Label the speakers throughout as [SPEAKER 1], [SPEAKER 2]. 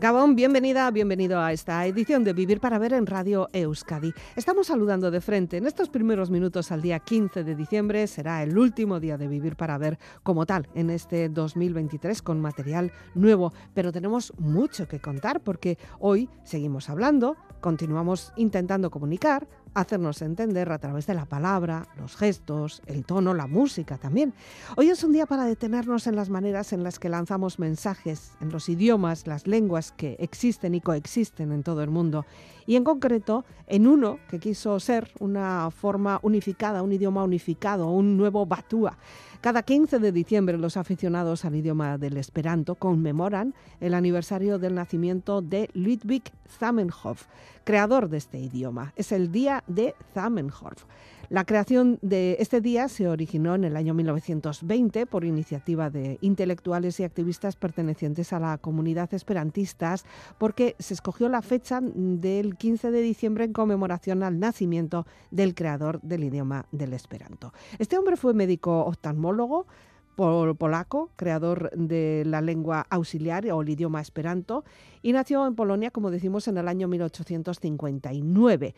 [SPEAKER 1] Gabón, bienvenida, bienvenido a esta edición de Vivir para Ver en Radio Euskadi. Estamos saludando de frente. En estos primeros minutos al día 15 de diciembre será el último día de Vivir para Ver como tal en este 2023 con material nuevo. Pero tenemos mucho que contar porque hoy seguimos hablando, continuamos intentando comunicar, hacernos entender a través de la palabra, los gestos, el tono, la música también. Hoy es un día para detenernos en las maneras en las que lanzamos mensajes, en los idiomas, las lenguas que existen y coexisten en todo el mundo, y en concreto en uno que quiso ser una forma unificada, un idioma unificado, un nuevo batúa. Cada 15 de diciembre los aficionados al idioma del esperanto conmemoran el aniversario del nacimiento de Ludwig Zamenhof, creador de este idioma. Es el Día de Zamenhof. La creación de este día se originó en el año 1920 por iniciativa de intelectuales y activistas pertenecientes a la comunidad esperantistas porque se escogió la fecha del 15 de diciembre en conmemoración al nacimiento del creador del idioma del esperanto. Este hombre fue médico oftalmólogo, polaco, creador de la lengua auxiliar o el idioma esperanto, y nació en Polonia, como decimos, en el año 1859.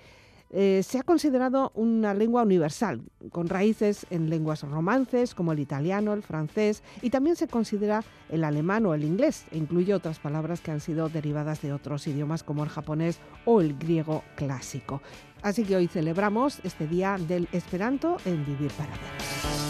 [SPEAKER 1] Eh, se ha considerado una lengua universal, con raíces en lenguas romances como el italiano, el francés, y también se considera el alemán o el inglés, e incluye otras palabras que han sido derivadas de otros idiomas como el japonés o el griego clásico. Así que hoy celebramos este Día del Esperanto en Vivir para Ver.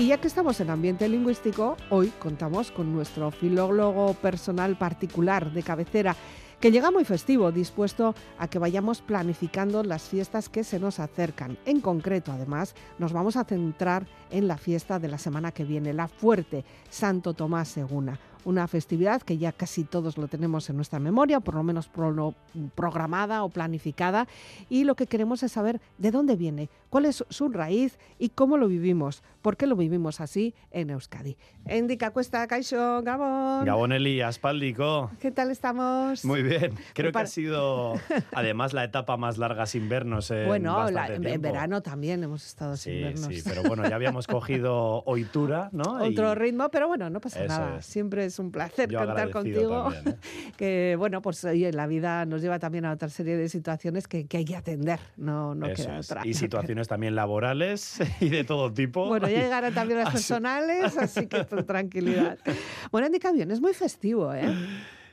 [SPEAKER 1] Y ya que estamos en ambiente lingüístico, hoy contamos con nuestro filólogo personal particular de cabecera que llega muy festivo, dispuesto a que vayamos planificando las fiestas que se nos acercan. En concreto, además, nos vamos a centrar en la fiesta de la semana que viene, la fuerte Santo Tomás Seguna. Una festividad que ya casi todos lo tenemos en nuestra memoria, por lo menos programada o planificada, y lo que queremos es saber de dónde viene, cuál es su raíz y cómo lo vivimos, por qué lo vivimos así en Euskadi. Endica Cuesta, Caixo, Gabón.
[SPEAKER 2] Gabón Eli, Aspaldico.
[SPEAKER 1] ¿Qué tal estamos?
[SPEAKER 2] Muy bien. Creo que ha sido además la etapa más larga sin vernos en
[SPEAKER 1] Bueno, en verano también hemos estado sin vernos.
[SPEAKER 2] Sí, pero bueno, ya habíamos cogido hoitura, ¿no?
[SPEAKER 1] Otro ritmo, pero bueno, no pasa nada. Siempre es un placer contar contigo. ¿eh? Que bueno, pues oye, la vida nos lleva también a otra serie de situaciones que, hay que atender, no, no queda otra.
[SPEAKER 2] Y situaciones también laborales y de todo tipo.
[SPEAKER 1] Bueno, ya llegarán también las personales, así que tranquilidad. Bueno, Indicación es muy festivo, ¿eh?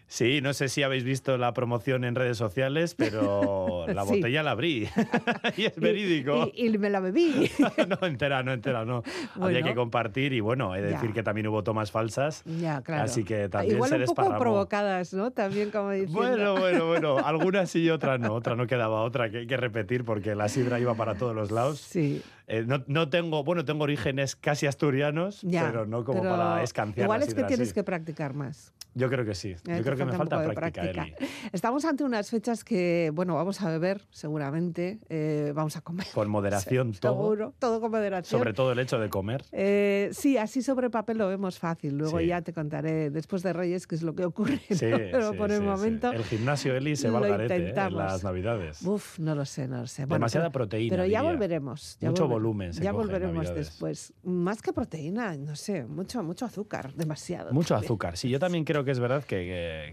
[SPEAKER 2] Sí, no sé si habéis visto la promoción en redes sociales, pero la botella la abrí. y es verídico.
[SPEAKER 1] Y, me la bebí.
[SPEAKER 2] no, entera, no, entera, no. Había que compartir y bueno, he de decir que también hubo tomas falsas.
[SPEAKER 1] Ya, claro.
[SPEAKER 2] Así que también
[SPEAKER 1] Igual
[SPEAKER 2] se
[SPEAKER 1] un
[SPEAKER 2] poco
[SPEAKER 1] provocadas, ¿no? También como diciendo.
[SPEAKER 2] Bueno, bueno, bueno. Algunas sí y otras no. Otra no quedaba otra que hay que repetir porque la sidra iba para todos los lados.
[SPEAKER 1] Sí.
[SPEAKER 2] Eh, no, no, tengo, bueno, tengo orígenes casi asturianos, pero no como para escanciar
[SPEAKER 1] Igual es que tienes que practicar más.
[SPEAKER 2] Yo creo que sí. Yo creo que me falta práctica,
[SPEAKER 1] Estamos ante unas fechas que, bueno, vamos a beber seguramente, eh, vamos a comer.
[SPEAKER 2] Con moderación todo.
[SPEAKER 1] Seguro, todo con moderación.
[SPEAKER 2] Sobre todo el hecho de comer.
[SPEAKER 1] Eh, sí, así sobre papel lo vemos fácil. Luego ya te contaré después de Reyes qué es lo que ocurre. Sí, Pero por el momento.
[SPEAKER 2] El gimnasio Eli se va al garete en las Navidades.
[SPEAKER 1] Uf, no lo sé, no lo sé.
[SPEAKER 2] Demasiada proteína.
[SPEAKER 1] Pero ya volveremos.
[SPEAKER 2] Mucho volumen.
[SPEAKER 1] ya volveremos después. Más que proteína, no sé, mucho, mucho azúcar, demasiado.
[SPEAKER 2] Mucho azúcar. Sí, yo también creo que es verdad que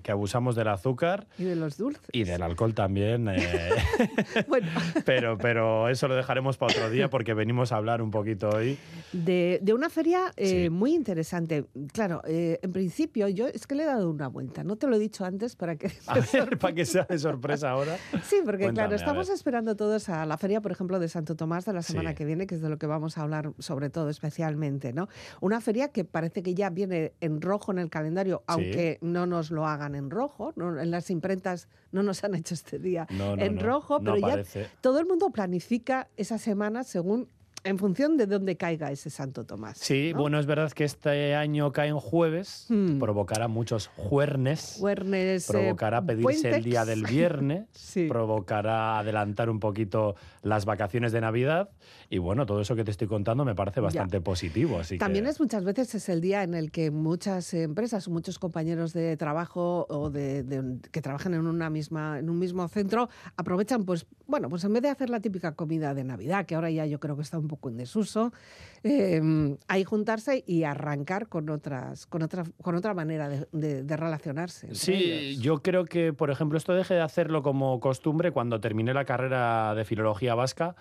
[SPEAKER 2] que, abusamos del azúcar.
[SPEAKER 1] Y de los dulces.
[SPEAKER 2] Y del alcohol también. Eh. bueno. pero, pero eso lo dejaremos para otro día porque venimos a hablar un poquito hoy.
[SPEAKER 1] De, de una feria eh, muy interesante. Claro, eh, en principio yo es que le he dado una vuelta. No te lo he dicho antes para que...
[SPEAKER 2] para que sea de sorpresa ahora.
[SPEAKER 1] Sí, porque claro, estamos esperando todos a la feria, por ejemplo, de Santo Tomás de la semana que viene, que es de lo que vamos a hablar sobre todo especialmente, ¿no? Una feria que parece que ya viene en rojo en el calendario, aunque no nos lo hagan en rojo. En las imprentas no nos han hecho este día en rojo, pero ya todo el mundo planifica esa semana según en función de dónde caiga ese Santo Tomás.
[SPEAKER 2] Sí, bueno, es verdad que este año cae en jueves, hmm. provocará muchos juernes.
[SPEAKER 1] Juernes.
[SPEAKER 2] Provocará
[SPEAKER 1] eh,
[SPEAKER 2] pedirse el día del viernes, provocará adelantar un poquito las vacaciones de Navidad. Y bueno, todo eso que te estoy contando me parece bastante positivo. Así
[SPEAKER 1] También es muchas veces es el día en el que muchas empresas muchos compañeros de trabajo o de, que trabajan en una misma, en un mismo centro aprovechan, pues, bueno, pues en vez de hacer la típica comida de Navidad, que ahora ya yo creo que está un poco en desuso, eh, ahí juntarse y arrancar con otras, con otra, con otra manera de, relacionarse.
[SPEAKER 2] Sí, yo creo que, por ejemplo, esto deje de hacerlo como costumbre cuando terminé la carrera de filología vasca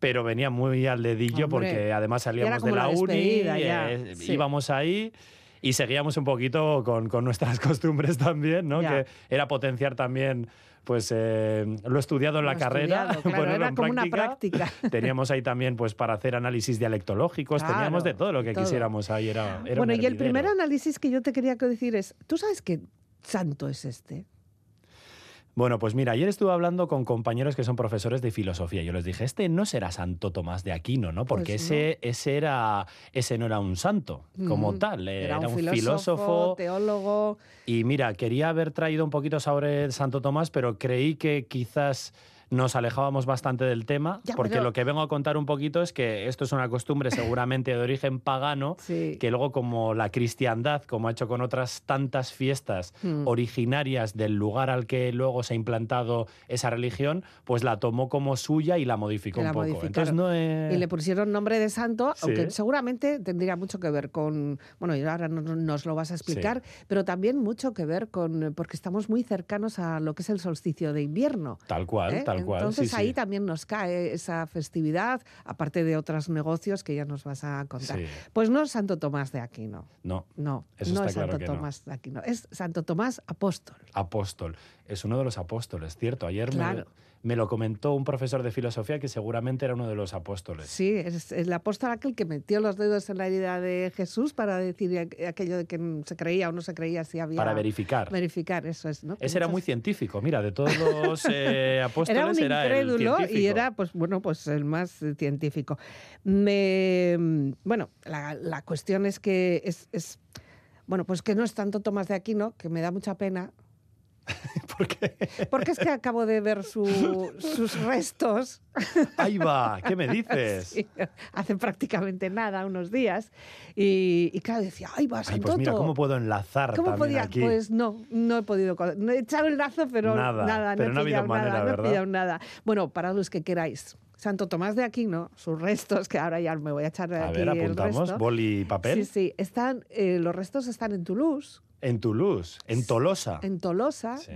[SPEAKER 2] pero venía muy al dedillo porque además salíamos de la, uni, eh, íbamos ahí y seguíamos un poquito con, con nuestras costumbres también, ¿no? Que era potenciar también pues eh, lo estudiado en la carrera,
[SPEAKER 1] era como una práctica.
[SPEAKER 2] Teníamos ahí también pues para hacer análisis dialectológicos, teníamos de todo lo que quisiéramos ahí. Era,
[SPEAKER 1] bueno, y el primer análisis que yo te quería decir es, ¿tú sabes qué santo es este?
[SPEAKER 2] Bueno, pues mira, ayer estuve hablando con compañeros que son profesores de filosofía. Yo les dije, este no será Santo Tomás de Aquino, ¿no? Porque pues ese, ese, era, ese no era un santo como tal.
[SPEAKER 1] Era, un, filósofo, teólogo.
[SPEAKER 2] Y mira, quería haber traído un poquito sobre Santo Tomás, pero creí que quizás nos alejábamos bastante del tema, porque lo que vengo a contar un poquito es que esto es una costumbre seguramente de origen pagano, que luego como la cristiandad, como ha hecho con otras tantas fiestas hmm. originarias del lugar al que luego se ha implantado esa religión, pues la tomó como suya y la modificó un poco. Entonces no
[SPEAKER 1] Y le pusieron nombre de santo, aunque seguramente tendría mucho que ver con, bueno, y ahora nos lo vas a explicar, pero también mucho que ver con, porque estamos muy cercanos a lo que es el solsticio de invierno.
[SPEAKER 2] Tal cual, ¿eh? tal
[SPEAKER 1] entonces ahí también nos cae esa festividad, aparte de otros negocios que ya nos vas a contar. Pues no es Santo Tomás de Aquino.
[SPEAKER 2] No.
[SPEAKER 1] No, no es Santo Tomás de Aquino. Es Santo Tomás Apóstol.
[SPEAKER 2] Apóstol. es uno de los apóstoles, cierto. Ayer me, lo comentó un profesor de filosofía que seguramente era uno de los apóstoles.
[SPEAKER 1] Sí, es el apóstol aquel que metió los dedos en la herida de Jesús para decir aquello de que se creía o no se creía si había...
[SPEAKER 2] Para verificar.
[SPEAKER 1] Verificar, eso es. ¿no?
[SPEAKER 2] Ese era muy científico, mira, de todos los eh, apóstoles era, un incrédulo
[SPEAKER 1] y era, pues bueno, pues el más científico. Me, bueno, la, cuestión es que es, bueno, pues que no es tanto Tomás de Aquino, que me da mucha pena,
[SPEAKER 2] ¿Por qué?
[SPEAKER 1] Porque es que acabo de ver sus restos.
[SPEAKER 2] Ahí va, ¿qué me dices?
[SPEAKER 1] hace prácticamente nada, unos días. Y, claro, decía, ahí va, Santoto.
[SPEAKER 2] pues mira, ¿cómo puedo enlazar ¿Cómo podía? Aquí?
[SPEAKER 1] Pues no, no he podido. No he echado el lazo, pero nada, nada
[SPEAKER 2] pero no, he pillado nada,
[SPEAKER 1] no he pillado nada. Bueno, para los que queráis. Santo Tomás de Aquino, sus restos, que ahora ya me voy a echar de
[SPEAKER 2] a
[SPEAKER 1] aquí
[SPEAKER 2] ver, apuntamos,
[SPEAKER 1] el resto.
[SPEAKER 2] boli y papel.
[SPEAKER 1] Sí, sí, están, eh, los restos están en Toulouse.
[SPEAKER 2] En Toulouse, en Tolosa.
[SPEAKER 1] En Tolosa, sí.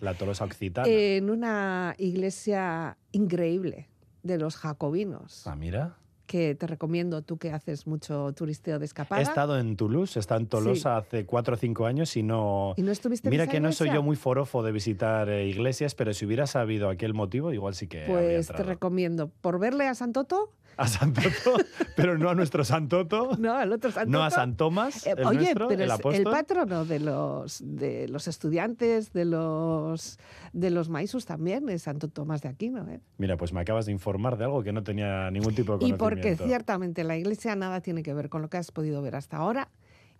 [SPEAKER 2] La Tolosa Occitana.
[SPEAKER 1] En una iglesia increíble de los jacobinos.
[SPEAKER 2] Ah, mira
[SPEAKER 1] que te recomiendo, tú que haces mucho turisteo de escapada.
[SPEAKER 2] He estado en Toulouse, he estado en Tolosa hace cuatro o cinco años y no...
[SPEAKER 1] ¿Y no estuviste
[SPEAKER 2] Mira que no soy yo muy forofo de visitar eh, iglesias, pero si hubiera sabido aquel motivo, igual sí que
[SPEAKER 1] Pues te recomiendo, por verle a Santoto,
[SPEAKER 2] a Santoto, pero no a nuestro Santoto.
[SPEAKER 1] No, al otro Santoto.
[SPEAKER 2] No a San Tomás,
[SPEAKER 1] eh,
[SPEAKER 2] el
[SPEAKER 1] Oye,
[SPEAKER 2] nuestro,
[SPEAKER 1] pero
[SPEAKER 2] el
[SPEAKER 1] es el patrono de los, de los estudiantes, de los, de los maisus también, es Santo Tomás de Aquino. ¿eh?
[SPEAKER 2] Mira, pues me acabas de informar de algo que no tenía ningún tipo de conocimiento.
[SPEAKER 1] Y porque ciertamente la iglesia nada tiene que ver con lo que has podido ver hasta ahora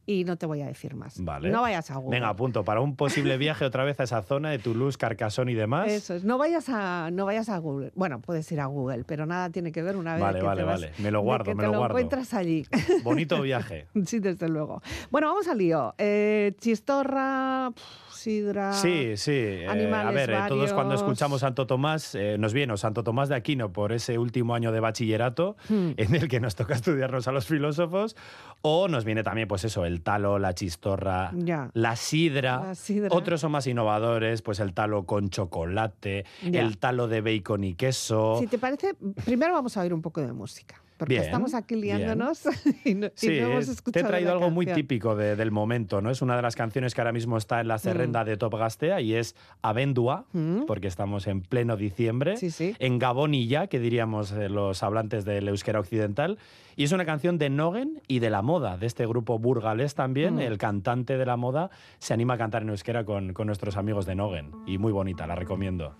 [SPEAKER 1] y no te voy a decir más.
[SPEAKER 2] Vale.
[SPEAKER 1] No vayas a Google.
[SPEAKER 2] Venga, punto. Para un posible viaje otra vez a esa zona de Toulouse, Carcassonne y demás.
[SPEAKER 1] Eso es. No vayas a, no vayas a Google. Bueno, puedes ir a Google, pero nada tiene que ver una vez
[SPEAKER 2] vale,
[SPEAKER 1] que
[SPEAKER 2] vale,
[SPEAKER 1] te
[SPEAKER 2] vale. Me lo guardo, me
[SPEAKER 1] lo,
[SPEAKER 2] lo
[SPEAKER 1] guardo. encuentras allí.
[SPEAKER 2] Bonito viaje.
[SPEAKER 1] sí, desde luego. Bueno, vamos al lío. Eh, chistorra sidra.
[SPEAKER 2] Sí, sí. Eh, a ver, eh, todos cuando escuchamos Santo Tomás, eh, nos viene Santo Tomás de Aquino por ese último año de bachillerato hmm. en el que nos toca estudiarnos a los filósofos, o nos viene también, pues eso, el talo, la chistorra, la, sidra. Otros son más innovadores, pues el talo con chocolate, el talo de bacon y queso.
[SPEAKER 1] Si te parece, primero vamos a oír un poco de música porque estamos aquí liándonos y no,
[SPEAKER 2] sí,
[SPEAKER 1] hemos escuchado
[SPEAKER 2] Te he traído algo muy típico del momento, ¿no? Es una de las canciones que ahora mismo está en la serrenda mm. de Top Gastea y es Avendua, mm. porque estamos en pleno diciembre, en Gabonilla, que diríamos eh, los hablantes del euskera occidental. Y es una canción de Nogen y de la moda, de este grupo burgalés también. Mm. El cantante de la moda se anima a cantar en euskera con, con nuestros amigos de Nogen. Y muy bonita, la recomiendo.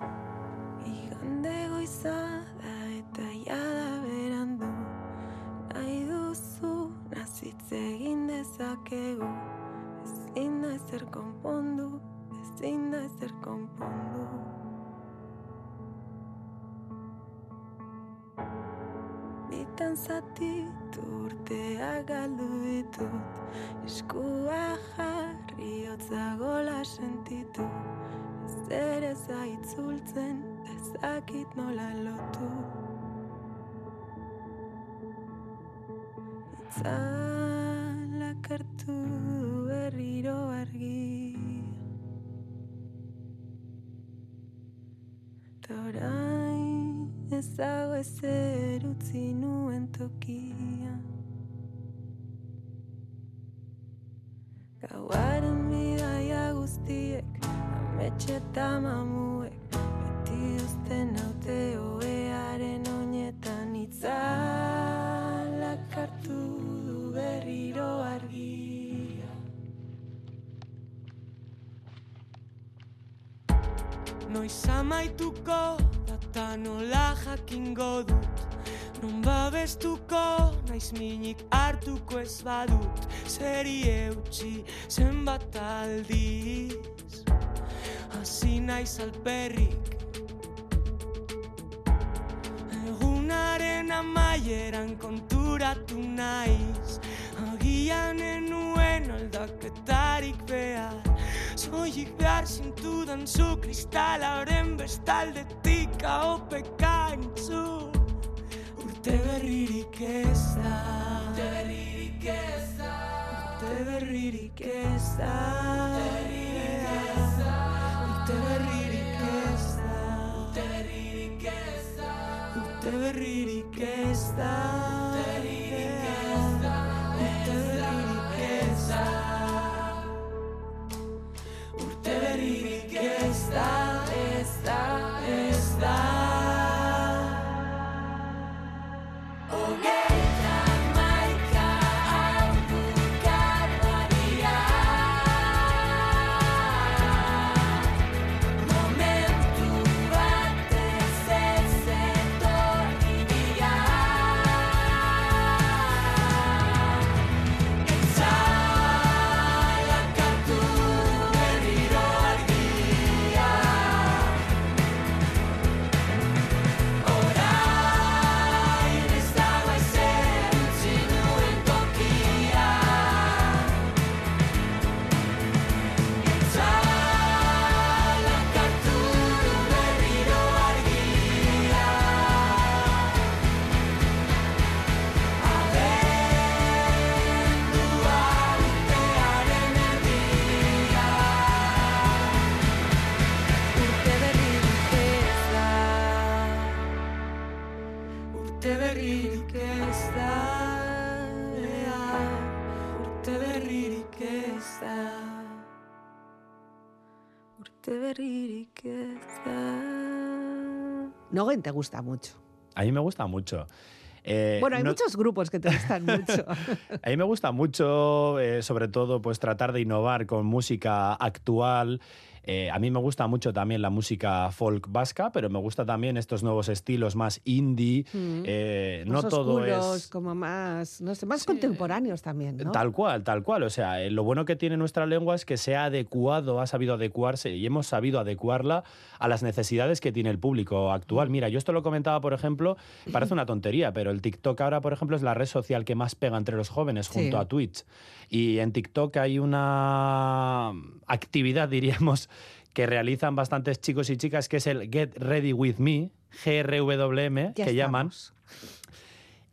[SPEAKER 3] Dezakegu Ezin da ezer konpondu Ezin da ezer konpondu. Bitan zatitu urtea galdu ditut Eskua jarri gola sentitu. Ez ere zaitzultzen ezakit nola lotu. Itzak kartu berriro argi. Ta orain ez dago ezer utzi nuen tokia. Gauaren bidaia guztiek ametxe eta mamuek Beti duzten haute Noiz amaituko data nola jakingo dut. Non babestuko naiz minik hartuko ez badut. Zeri eutxi zenbat aldiz. Hasi naiz alperrik. Egunaren amaieran konturatu naiz. Agian enuen aldaketarik behar Zoik behar zintudan zu kristalaren bestaldetik Aopeka entzu Urte berririk ez da Urte berririk ez da Urte berririk ez da Urte berririk ez da Urte berririk ez da Urte berririk ez da Urte berririk ez da
[SPEAKER 1] Nogen te gusta mucho.
[SPEAKER 2] A mí me gusta mucho. Eh,
[SPEAKER 1] Bueno, hay
[SPEAKER 2] no-
[SPEAKER 1] muchos grupos que te gustan mucho.
[SPEAKER 2] A mí me gusta mucho, eh, sobre todo, pues tratar de innovar con música actual. Eh, a mí me gusta mucho también la música folk vasca, pero me gusta también estos nuevos estilos más indie.
[SPEAKER 1] Mm.
[SPEAKER 2] Eh, no todo
[SPEAKER 1] oscuros,
[SPEAKER 2] es
[SPEAKER 1] como más, no sé, más contemporáneos también, ¿no?
[SPEAKER 2] Tal cual, tal cual. O sea, eh, lo bueno que tiene nuestra lengua es que se ha adecuado, ha sabido adecuarse y hemos sabido adecuarla a las necesidades que tiene el público actual. Mira, yo esto lo comentaba, por ejemplo, parece una tontería, pero el TikTok ahora, por ejemplo, es la red social que más pega entre los jóvenes
[SPEAKER 1] Sí.
[SPEAKER 2] junto a Twitch. Y en TikTok hay una actividad, diríamos, que realizan bastantes chicos y chicas, que es el Get Ready With Me, GRWM,
[SPEAKER 1] Ya
[SPEAKER 2] que llaman.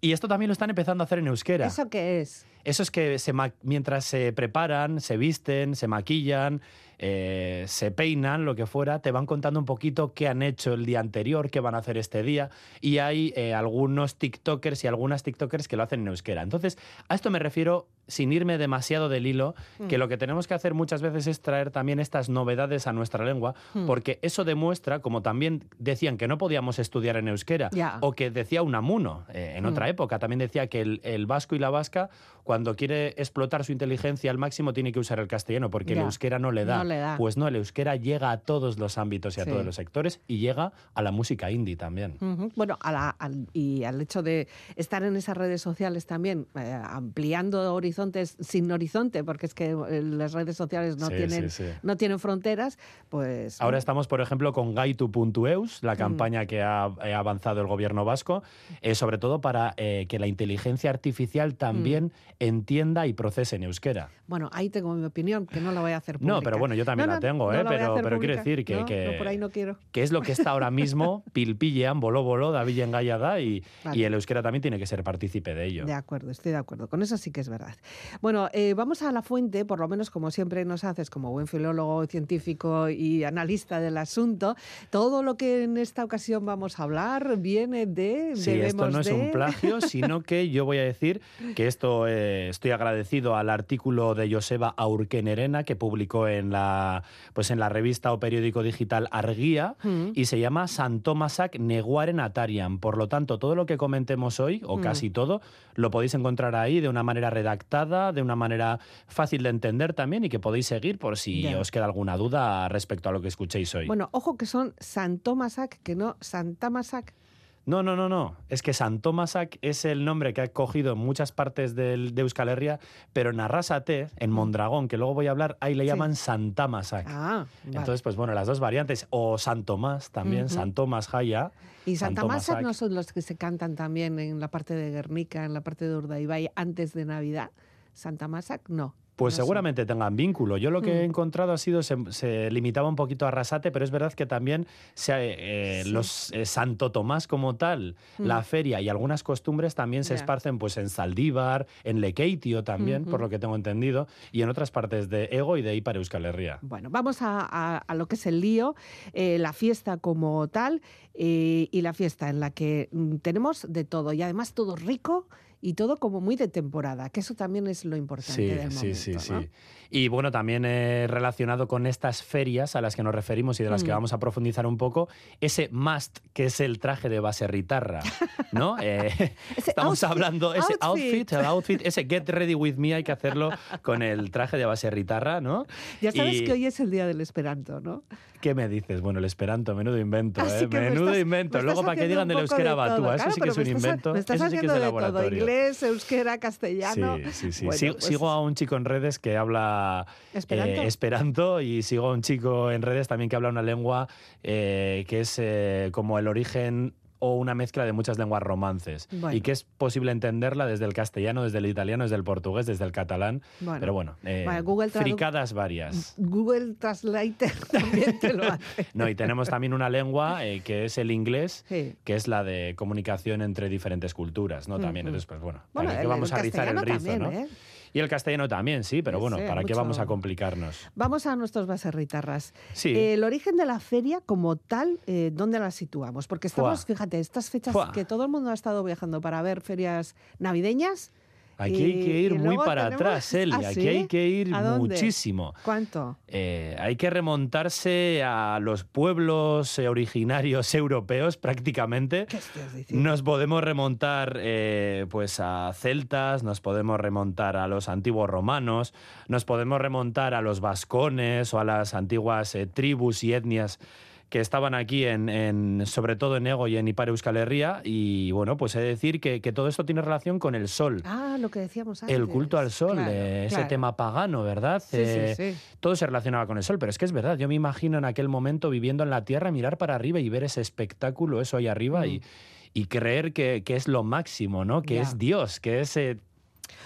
[SPEAKER 2] Y esto también lo están empezando a hacer en euskera.
[SPEAKER 1] ¿Eso qué es?
[SPEAKER 2] Eso es que se mientras se preparan, se visten, se maquillan, eh, se peinan, lo que fuera, te van contando un poquito qué han hecho el día anterior, qué van a hacer este día. Y hay eh, algunos TikTokers y algunas TikTokers que lo hacen en euskera. Entonces, a esto me refiero sin irme demasiado del hilo, que lo que tenemos que hacer muchas veces es traer también estas novedades a nuestra lengua, porque eso demuestra, como también decían que no podíamos estudiar en euskera, o que decía Unamuno eh, en otra época, también decía que el, el vasco y la vasca, cuando quiere explotar su inteligencia al máximo, tiene que usar el castellano, porque
[SPEAKER 1] Ya.
[SPEAKER 2] el euskera no le da.
[SPEAKER 1] No le da.
[SPEAKER 2] Pues no, el euskera llega a todos los ámbitos y a
[SPEAKER 1] Sí.
[SPEAKER 2] todos los sectores y llega a la música indie también.
[SPEAKER 1] Bueno, a la- al- y al hecho de estar en esas redes sociales también, eh, ampliando horizontes sin horizonte, porque es que eh, las redes sociales no,
[SPEAKER 2] Sí,
[SPEAKER 1] tienen,
[SPEAKER 2] sí,
[SPEAKER 1] no tienen fronteras, pues...
[SPEAKER 2] Ahora estamos, por ejemplo, con Gaitu.eus, la campaña que ha, eh, avanzado el gobierno vasco, eh, sobre todo para eh, que la inteligencia artificial también entienda y procese en euskera.
[SPEAKER 1] Bueno, ahí tengo mi opinión, que no la voy a hacer
[SPEAKER 2] No,
[SPEAKER 1] pública.
[SPEAKER 2] pero bueno, yo también la tengo,
[SPEAKER 1] no
[SPEAKER 2] ¿eh?
[SPEAKER 1] la a
[SPEAKER 2] Pero-
[SPEAKER 1] hacer
[SPEAKER 2] pero quiero decir que-
[SPEAKER 1] No,
[SPEAKER 2] que-
[SPEAKER 1] no, por ahí no quiero.
[SPEAKER 2] que es lo que está ahora mismo, pilpillean, voló, voló, David en Gallada y,
[SPEAKER 1] Vale.
[SPEAKER 2] y el euskera también tiene que ser partícipe de ello.
[SPEAKER 1] De acuerdo, estoy de acuerdo. Con eso sí que es verdad. Bueno, eh, vamos a la fuente, por lo menos como siempre nos haces, como buen filólogo, científico y analista del asunto. Todo lo que en esta ocasión vamos a hablar viene de.
[SPEAKER 2] Sí, esto no es
[SPEAKER 1] de-
[SPEAKER 2] un plagio, sino que yo voy a decir que esto eh, estoy agradecido al artículo de Joseba Aurkenerena que publicó en la, pues en la revista o periódico digital Argia
[SPEAKER 1] Mm.
[SPEAKER 2] y se llama Santomasak Neguaren Atarian. Por lo tanto, todo lo que comentemos hoy, o
[SPEAKER 1] Mm.
[SPEAKER 2] casi todo, lo podéis encontrar ahí de una manera redactada, de una manera fácil de entender también y que podéis seguir por si os queda alguna duda respecto a lo que escuchéis hoy.
[SPEAKER 1] Bueno, ojo que son Santomasac, que no Santamasac.
[SPEAKER 2] No, no, no, no. Es que Santomasak es el nombre que ha cogido en muchas partes del, de Euskal Herria, pero en Arrasate, en Mondragón, que luego voy a hablar, ahí le
[SPEAKER 1] Sí.
[SPEAKER 2] llaman Santamasak.
[SPEAKER 1] Ah, vale.
[SPEAKER 2] Entonces, pues bueno, las dos variantes. O San Tomás también,
[SPEAKER 1] Ujú.
[SPEAKER 2] San Tomás Jaya.
[SPEAKER 1] y Santamasac
[SPEAKER 2] Santomasac.
[SPEAKER 1] no son los que se cantan también en la parte de Guernica, en la parte de Urdaibai, antes de Navidad. Santamasac no.
[SPEAKER 2] Pues
[SPEAKER 1] no
[SPEAKER 2] seguramente tengan vínculo. Yo lo que he
[SPEAKER 1] Mm.
[SPEAKER 2] encontrado ha sido, se, se limitaba un poquito a Arrasate, pero es verdad que también se, eh,
[SPEAKER 1] Sí.
[SPEAKER 2] los eh, Santo Tomás como tal, la
[SPEAKER 1] Mm.
[SPEAKER 2] feria y algunas costumbres también se esparcen pues en Saldívar, en Lekeitio también, por lo que tengo entendido, y en otras partes de Ego y de Ipar Euskal Herria.
[SPEAKER 1] Bueno, vamos a, a- a lo que es el lío, eh, la fiesta como tal y la fiesta en la que mm, tenemos de todo y además todo rico y todo como muy de temporada, que eso también es lo importante
[SPEAKER 2] Sí,
[SPEAKER 1] del
[SPEAKER 2] sí,
[SPEAKER 1] momento.
[SPEAKER 2] sí,
[SPEAKER 1] ¿no?
[SPEAKER 2] sí. Y bueno, también eh, relacionado con estas ferias a las que nos referimos y de las que
[SPEAKER 1] Mm.
[SPEAKER 2] vamos a profundizar un poco, ese must que es el traje de baserritarra, ¿no? Eh, estamos
[SPEAKER 1] outfit-
[SPEAKER 2] hablando, ese
[SPEAKER 1] outfit.
[SPEAKER 2] outfit, el outfit, ese get ready with me hay que hacerlo con el traje de baserritarra, ¿no?
[SPEAKER 1] Ya sabes
[SPEAKER 2] Y-
[SPEAKER 1] que hoy es el día del Esperanto, ¿no?
[SPEAKER 2] ¿Qué me dices? Bueno, el esperanto, menudo invento,
[SPEAKER 1] Así
[SPEAKER 2] ¿eh?
[SPEAKER 1] me
[SPEAKER 2] Menudo
[SPEAKER 1] estás-
[SPEAKER 2] invento.
[SPEAKER 1] me
[SPEAKER 2] Luego para que digan del euskera
[SPEAKER 1] de todo.
[SPEAKER 2] batúa, eso
[SPEAKER 1] Claro,
[SPEAKER 2] sí que es un
[SPEAKER 1] estás-
[SPEAKER 2] invento,
[SPEAKER 1] Me estás
[SPEAKER 2] eso sí que es de
[SPEAKER 1] todo, inglés, euskera, castellano.
[SPEAKER 2] Sí, sí, sí.
[SPEAKER 1] Bueno,
[SPEAKER 2] sigo,
[SPEAKER 1] pues-
[SPEAKER 2] sigo a un chico en redes que habla
[SPEAKER 1] ¿Esperanto?
[SPEAKER 2] eh, esperanto y sigo a un chico en redes también que habla una lengua eh, que es eh, como el origen o una mezcla de muchas lenguas romances
[SPEAKER 1] Bueno.
[SPEAKER 2] y que es posible entenderla desde el castellano, desde el italiano, desde el portugués, desde el catalán.
[SPEAKER 1] Bueno.
[SPEAKER 2] Pero bueno, eh,
[SPEAKER 1] Vale, Google Tradu-
[SPEAKER 2] fricadas varias.
[SPEAKER 1] Google Translator también te lo hace.
[SPEAKER 2] No, y tenemos también una lengua eh, que es el inglés,
[SPEAKER 1] Sí.
[SPEAKER 2] que es la de comunicación entre diferentes culturas, ¿no? También, entonces, pues bueno,
[SPEAKER 1] Bueno,
[SPEAKER 2] ¿para qué
[SPEAKER 1] el-
[SPEAKER 2] vamos
[SPEAKER 1] el
[SPEAKER 2] a rizar el rizo,
[SPEAKER 1] también,
[SPEAKER 2] no?
[SPEAKER 1] ¿eh?
[SPEAKER 2] Y el castellano también, sí, pero bueno, ¿para qué vamos a complicarnos?
[SPEAKER 1] Vamos a nuestros baserritarras.
[SPEAKER 2] Sí.
[SPEAKER 1] El origen de la feria como tal, eh, ¿dónde la situamos? Porque estamos, fíjate, estas fechas que todo el mundo ha estado viajando para ver ferias navideñas.
[SPEAKER 2] Aquí hay que ir muy para
[SPEAKER 1] tenemos-
[SPEAKER 2] atrás, Eli.
[SPEAKER 1] ¿Ah,
[SPEAKER 2] Aquí
[SPEAKER 1] sí?
[SPEAKER 2] hay que ir muchísimo.
[SPEAKER 1] ¿Cuánto?
[SPEAKER 2] Eh, hay que remontarse a los pueblos eh, originarios europeos prácticamente.
[SPEAKER 1] ¿Qué estás diciendo?
[SPEAKER 2] Nos podemos remontar eh, pues a celtas, nos podemos remontar a los antiguos romanos, nos podemos remontar a los vascones o a las antiguas eh, tribus y etnias que estaban aquí, en, en- sobre todo en Ego y en Ipar Euskal Herria. Y bueno, pues he de decir que, que todo esto tiene relación con el sol.
[SPEAKER 1] Ah, lo que decíamos antes.
[SPEAKER 2] El culto al sol,
[SPEAKER 1] Claro,
[SPEAKER 2] eh, ese tema pagano, ¿verdad?
[SPEAKER 1] Sí,
[SPEAKER 2] Eh,
[SPEAKER 1] sí, sí.
[SPEAKER 2] todo se relacionaba con el sol, pero es que es verdad, yo me imagino en aquel momento viviendo en la Tierra, mirar para arriba y ver ese espectáculo, eso ahí arriba, y, y creer que, que es lo máximo, ¿no? Que es Dios, que es eh,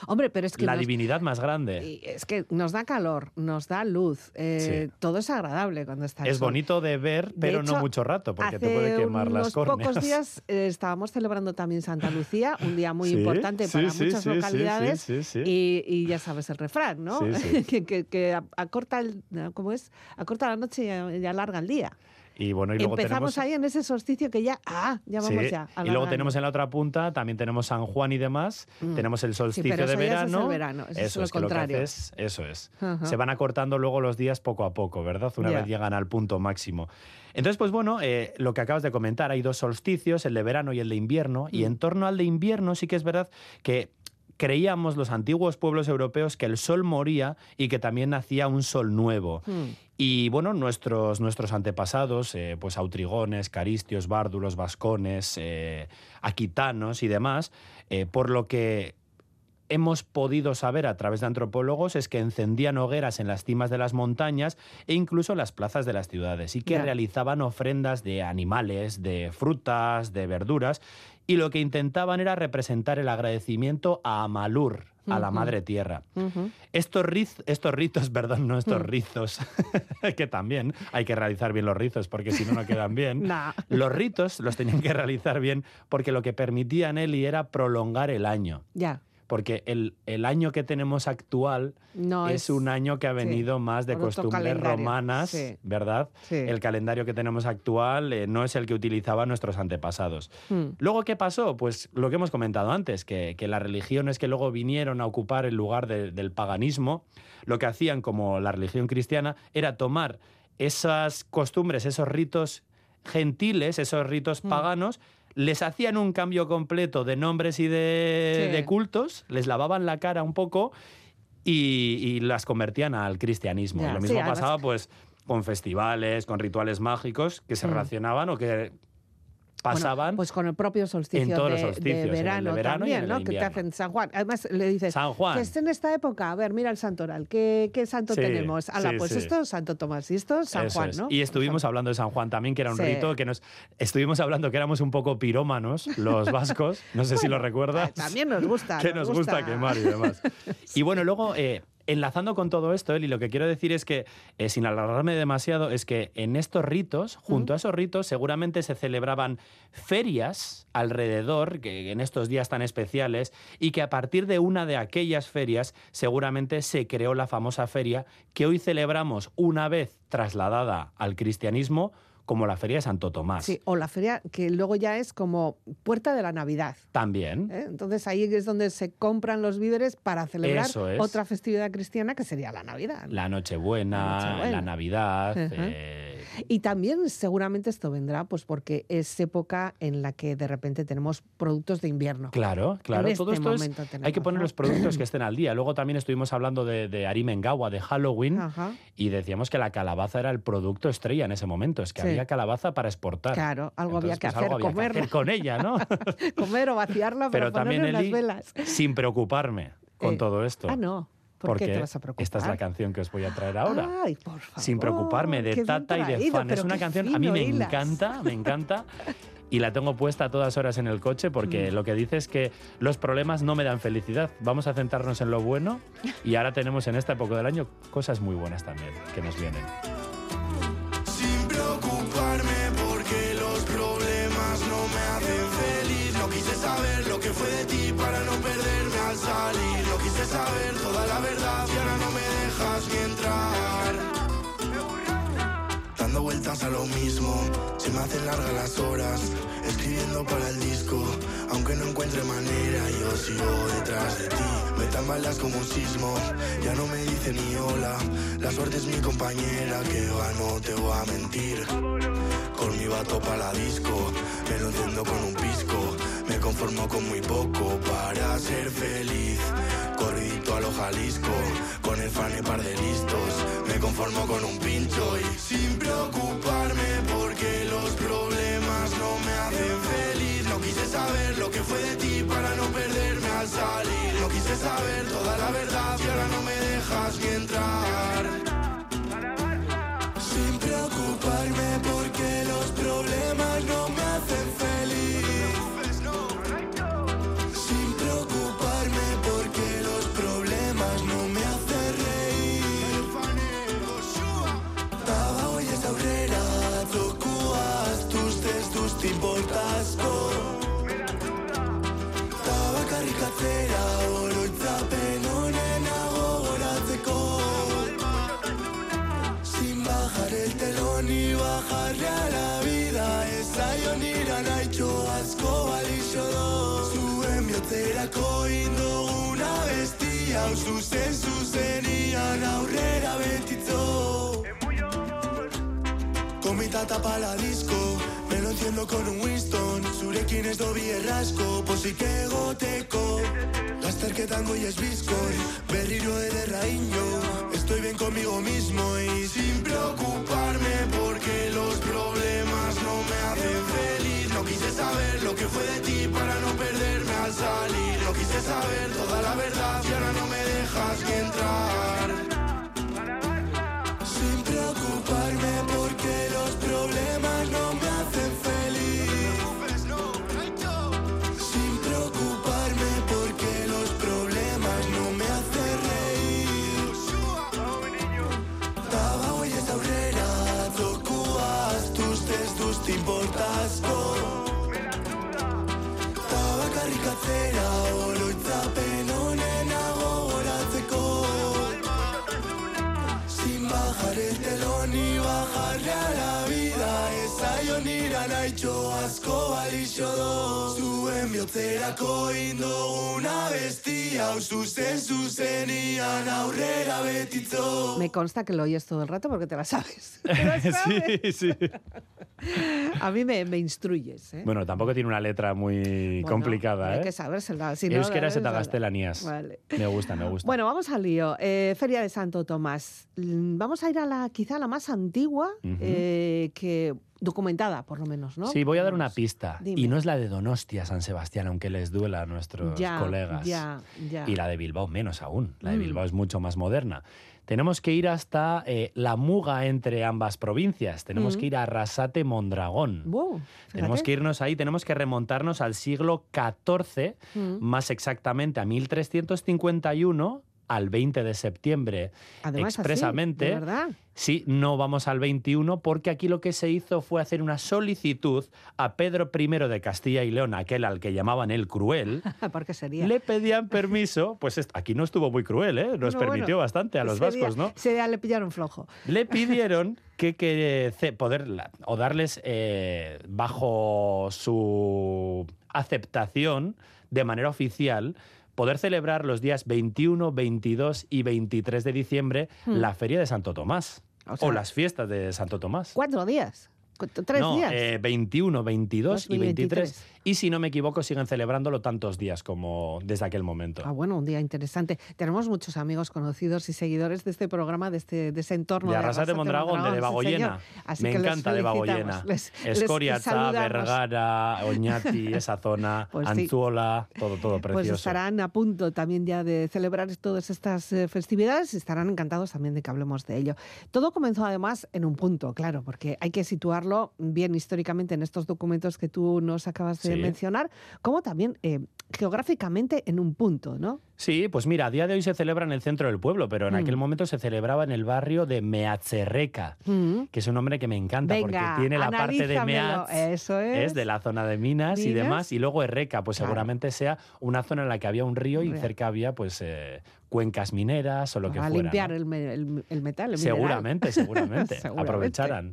[SPEAKER 1] Hombre, pero es que
[SPEAKER 2] la
[SPEAKER 1] nos-
[SPEAKER 2] divinidad más grande.
[SPEAKER 1] es que nos da calor, nos da luz, eh,
[SPEAKER 2] Sí.
[SPEAKER 1] todo es agradable cuando está el
[SPEAKER 2] Es
[SPEAKER 1] sol.
[SPEAKER 2] bonito de ver,
[SPEAKER 1] De
[SPEAKER 2] pero
[SPEAKER 1] hecho,
[SPEAKER 2] no mucho rato, porque te
[SPEAKER 1] Hace
[SPEAKER 2] puede quemar las córneas.
[SPEAKER 1] pocos días eh, estábamos celebrando también Santa Lucía, un día muy
[SPEAKER 2] Sí,
[SPEAKER 1] importante
[SPEAKER 2] sí,
[SPEAKER 1] para muchas localidades. Y, y ya sabes el refrán, ¿no? Que, que- que acorta el, ¿cómo es? Acorta la noche y alarga el día.
[SPEAKER 2] Y bueno, y luego
[SPEAKER 1] Empezamos
[SPEAKER 2] tenemos...
[SPEAKER 1] ahí en ese solsticio que ya, ah, ya vamos
[SPEAKER 2] Sí,
[SPEAKER 1] ya.
[SPEAKER 2] y luego tenemos en la otra punta, también tenemos San Juan y demás,
[SPEAKER 1] Mm.
[SPEAKER 2] tenemos el solsticio
[SPEAKER 1] pero
[SPEAKER 2] de
[SPEAKER 1] eso es el
[SPEAKER 2] verano.
[SPEAKER 1] verano, eso es lo
[SPEAKER 2] es que lo que
[SPEAKER 1] contrario.
[SPEAKER 2] es- eso es.
[SPEAKER 1] Ajá.
[SPEAKER 2] Se van acortando luego los días poco a poco, ¿verdad? Una vez llegan al punto máximo. Entonces, pues bueno, eh, lo que acabas de comentar, hay dos solsticios, el de verano y el de invierno, y
[SPEAKER 1] Mm.
[SPEAKER 2] en torno al de invierno sí que es verdad que creíamos los antiguos pueblos europeos que el sol moría y que también nacía un sol nuevo.
[SPEAKER 1] Mm.
[SPEAKER 2] Y bueno, nuestros, nuestros antepasados, eh, pues autrigones, caristios, bárdulos, vascones, eh, aquitanos y demás, eh, por lo que hemos podido saber a través de antropólogos es que encendían hogueras en las cimas de las montañas e incluso en las plazas de las ciudades y que realizaban ofrendas de animales, de frutas, de verduras y lo que intentaban era representar el agradecimiento a Amalur, a la madre tierra. Estos, riz- estos ritos, perdón, no estos
[SPEAKER 1] Mm.
[SPEAKER 2] rizos, que también hay que realizar bien los rizos porque si no, no quedan bien.
[SPEAKER 1] Nah.
[SPEAKER 2] Los ritos los tenían que realizar bien porque lo que permitían Eli era prolongar el año.
[SPEAKER 1] Ya.
[SPEAKER 2] Porque el, el año que tenemos actual
[SPEAKER 1] No
[SPEAKER 2] es, un año que ha
[SPEAKER 1] sí,
[SPEAKER 2] venido más de costumbres romanas,
[SPEAKER 1] sí.
[SPEAKER 2] ¿verdad?
[SPEAKER 1] Sí.
[SPEAKER 2] El calendario que tenemos actual eh, no es el que utilizaban nuestros antepasados.
[SPEAKER 1] Mm.
[SPEAKER 2] Luego, ¿qué pasó? Pues lo que hemos comentado antes, que, que las religiones que luego vinieron a ocupar el lugar de- del paganismo, lo que hacían como la religión cristiana era tomar esas costumbres, esos ritos gentiles, esos ritos
[SPEAKER 1] Mm.
[SPEAKER 2] paganos, les hacían un cambio completo de nombres y de,
[SPEAKER 1] Sí.
[SPEAKER 2] de cultos, les lavaban la cara un poco y, y las convertían al cristianismo.
[SPEAKER 1] Ya,
[SPEAKER 2] Lo mismo pasaba pues con festivales, con rituales mágicos que se
[SPEAKER 1] Mm.
[SPEAKER 2] relacionaban o que pasaban.
[SPEAKER 1] Bueno, pues con el propio solsticio,
[SPEAKER 2] en todos los
[SPEAKER 1] de, de
[SPEAKER 2] solsticios, en el de
[SPEAKER 1] verano,
[SPEAKER 2] verano y en
[SPEAKER 1] también,
[SPEAKER 2] el
[SPEAKER 1] ¿no? Que te hacen San Juan. Además, le dices,
[SPEAKER 2] San Juan.
[SPEAKER 1] que esté en esta época, a ver, mira el santoral, ¿qué, qué santo
[SPEAKER 2] Sí,
[SPEAKER 1] tenemos? Ala,
[SPEAKER 2] sí,
[SPEAKER 1] pues
[SPEAKER 2] sí.
[SPEAKER 1] esto Santo Tomás y esto San
[SPEAKER 2] Eso
[SPEAKER 1] Juan,
[SPEAKER 2] es.
[SPEAKER 1] ¿no?
[SPEAKER 2] Y estuvimos hablando de San Juan también, que era un rito que nos... Estuvimos hablando que éramos un poco pirómanos, los vascos. No sé si lo recuerdas.
[SPEAKER 1] eh, También nos gusta.
[SPEAKER 2] que nos gusta quemar y demás. Y bueno, luego, eh, enlazando con todo esto, Eli, lo que quiero decir es que, eh, sin alargarme demasiado, es que en estos ritos, junto a esos ritos, seguramente se celebraban ferias alrededor, que en estos días tan especiales, y que a partir de una de aquellas ferias, seguramente se creó la famosa feria que hoy celebramos una vez trasladada al cristianismo como la Feria de Santo Tomás.
[SPEAKER 1] Sí, o la feria que luego ya es como puerta de la Navidad.
[SPEAKER 2] También.
[SPEAKER 1] ¿eh? Entonces ahí es donde se compran los víveres para celebrar
[SPEAKER 2] Eso es.
[SPEAKER 1] otra festividad cristiana que sería la Navidad. ¿no?
[SPEAKER 2] La Nochebuena,
[SPEAKER 1] La
[SPEAKER 2] Navidad. Eh,
[SPEAKER 1] Y también seguramente esto vendrá pues porque es época en la que de repente tenemos productos de invierno.
[SPEAKER 2] Claro, claro.
[SPEAKER 1] En
[SPEAKER 2] Todo
[SPEAKER 1] este
[SPEAKER 2] esto es.
[SPEAKER 1] momento
[SPEAKER 2] Hay que
[SPEAKER 1] tenemos,
[SPEAKER 2] poner
[SPEAKER 1] ¿no?
[SPEAKER 2] los productos que estén al día. Luego también estuvimos hablando de, de Arimengawa, de Halloween,
[SPEAKER 1] Ajá.
[SPEAKER 2] y decíamos que la calabaza era el producto estrella en ese momento. Es que
[SPEAKER 1] Sí.
[SPEAKER 2] había calabaza para exportar.
[SPEAKER 1] Claro, algo había
[SPEAKER 2] Entonces,
[SPEAKER 1] que
[SPEAKER 2] pues,
[SPEAKER 1] hacer,
[SPEAKER 2] algo había que hacer con ella, ¿no?
[SPEAKER 1] Comer o vaciarla
[SPEAKER 2] Pero
[SPEAKER 1] para
[SPEAKER 2] también,
[SPEAKER 1] ponerle
[SPEAKER 2] Eli,
[SPEAKER 1] unas velas.
[SPEAKER 2] sin preocuparme con
[SPEAKER 1] Eh,
[SPEAKER 2] todo esto.
[SPEAKER 1] Ah, no. ¿Por
[SPEAKER 2] porque
[SPEAKER 1] qué te vas a preocupar?
[SPEAKER 2] esta es la canción que os voy a traer ahora.
[SPEAKER 1] Ay, por favor.
[SPEAKER 2] sin preocuparme de Tata y de Fan. Es
[SPEAKER 1] pero
[SPEAKER 2] una canción, a mí me
[SPEAKER 1] hilas.
[SPEAKER 2] encanta, me encanta. Y la tengo puesta a todas horas en el coche porque
[SPEAKER 1] Mm.
[SPEAKER 2] lo que dice es que los problemas no me dan felicidad. Vamos a centrarnos en lo bueno y ahora tenemos en esta época del año cosas muy buenas también que nos vienen.
[SPEAKER 4] Saber lo que fue de ti para no perderme al salir. No quise saber toda la verdad y ahora no me dejas ni entrar. Dando vueltas a lo mismo, se me hacen largas las horas. Escribiendo para el disco, aunque no encuentre manera, yo sigo detrás de ti. Me tambaleas como un sismo, ya no me dice ni hola. La suerte es mi compañera, que va, no te voy a mentir. Con mi vato para la disco, me lo enciendo con un pisco. Me conformo con muy poco para ser feliz. Corridito a lo Jalisco, con el fan y par de listos. Me conformo con un pincho y sin preocuparme porque los problemas no me hacen feliz. No quise saber lo que fue de ti para no perderme al salir. No quise saber toda la verdad y ahora no me dejas ni entrar. Zuzen zuzenian aurrera betitzo Komita tapa la disco Me lo enciendo con un Winston. Zurekin ez dobi errasko Pozik egoteko Lasterketan goiez bizkor Berriro ederra ino Estoy bien conmigo mismo y sin preocuparme Porque los problemas No quise saber lo que fue de ti para no perderme al salir. No quise saber toda la verdad y ahora no me dejas entrar gaitxo asko balixo do Zu bihotzerako bestia zuzen zuzenian aurrera betitzo
[SPEAKER 1] Me consta que lo oyes todo el rato porque te la sabes. Te la sabes.
[SPEAKER 2] sí, sí.
[SPEAKER 1] A mí me, me instruyes. ¿eh?
[SPEAKER 2] Bueno, tampoco tiene una letra muy
[SPEAKER 1] Bueno,
[SPEAKER 2] complicada,
[SPEAKER 1] Hay
[SPEAKER 2] ¿eh?
[SPEAKER 1] que sabérsela. Si no,
[SPEAKER 2] Euskera eta
[SPEAKER 1] la-
[SPEAKER 2] gaztelaniaz.
[SPEAKER 1] Vale.
[SPEAKER 2] Me gusta, me gusta.
[SPEAKER 1] Bueno, vamos al lío. Eh, Feria de Santo Tomás. Mm, Vamos a ir a la quizá la más antigua,
[SPEAKER 2] Ujú.
[SPEAKER 1] eh, que documentada por lo menos, ¿no?
[SPEAKER 2] Sí, voy a dar una pista.
[SPEAKER 1] Dime.
[SPEAKER 2] Y no es la de Donostia, San Sebastián, aunque les duela a nuestros
[SPEAKER 1] ya,
[SPEAKER 2] colegas.
[SPEAKER 1] Ya, ya.
[SPEAKER 2] Y la de Bilbao menos aún. La de
[SPEAKER 1] Mm.
[SPEAKER 2] Bilbao es mucho más moderna. Tenemos que ir hasta eh, la muga entre ambas provincias. Tenemos
[SPEAKER 1] Mm.
[SPEAKER 2] que ir a Arrasate Mondragón. Tenemos que irnos ahí, tenemos que remontarnos al siglo XIV,
[SPEAKER 1] Mm.
[SPEAKER 2] más exactamente a 1351, al 20 de septiembre expresamente.
[SPEAKER 1] verdad?
[SPEAKER 2] Sí, no vamos al 21 porque aquí lo que se hizo fue hacer una solicitud a Pedro I de Castilla y León, aquel al que llamaban el cruel.
[SPEAKER 1] qué sería?
[SPEAKER 2] Le pedían permiso, pues aquí no estuvo muy cruel, ¿eh? nos permitió bastante a los vascos, ¿no?
[SPEAKER 1] Se le pillaron flojo.
[SPEAKER 2] Le pidieron que, que poder o darles eh, bajo su aceptación de manera oficial poder celebrar los días 21, 22 y 23 de diciembre hmm. la Feria de Santo Tomás. O, las fiestas de Santo Tomás.
[SPEAKER 1] Cuatro días. ¿Tres días?
[SPEAKER 2] Eh, 21, 22 y 23. Y si no me equivoco, siguen celebrándolo tantos días como desde aquel momento.
[SPEAKER 1] Ah, bueno, un día interesante. Tenemos muchos amigos conocidos y seguidores de este programa, de, este, de ese entorno.
[SPEAKER 2] De Arrasate de Mondragón, de Debagoyena. me encanta Debagoyena. Escoria, Vergara, Oñati, esa zona, pues Anzuola, todo, todo pues precioso.
[SPEAKER 1] Pues estarán a punto también ya de celebrar todas estas eh, festividades y estarán encantados también de que hablemos de ello. Todo comenzó además en un punto, claro, porque hay que situarlo bien históricamente en estos documentos que tú nos acabas de mencionar, como también eh, geográficamente en un punto, ¿no?
[SPEAKER 2] Sí, pues mira, a día de hoy se celebra en el centro del pueblo, pero en aquel mm. momento se celebraba en el barrio de Meatzerreca, mm. que es un nombre que me encanta porque tiene la parte de Meatz,
[SPEAKER 1] eso es.
[SPEAKER 2] de la zona de minas, y demás, y luego Erreca, pues seguramente sea una zona en la que había un río y cerca había pues eh, cuencas mineras o lo que fuera.
[SPEAKER 1] A limpiar el, metal. El
[SPEAKER 2] seguramente, seguramente, Aprovecharán.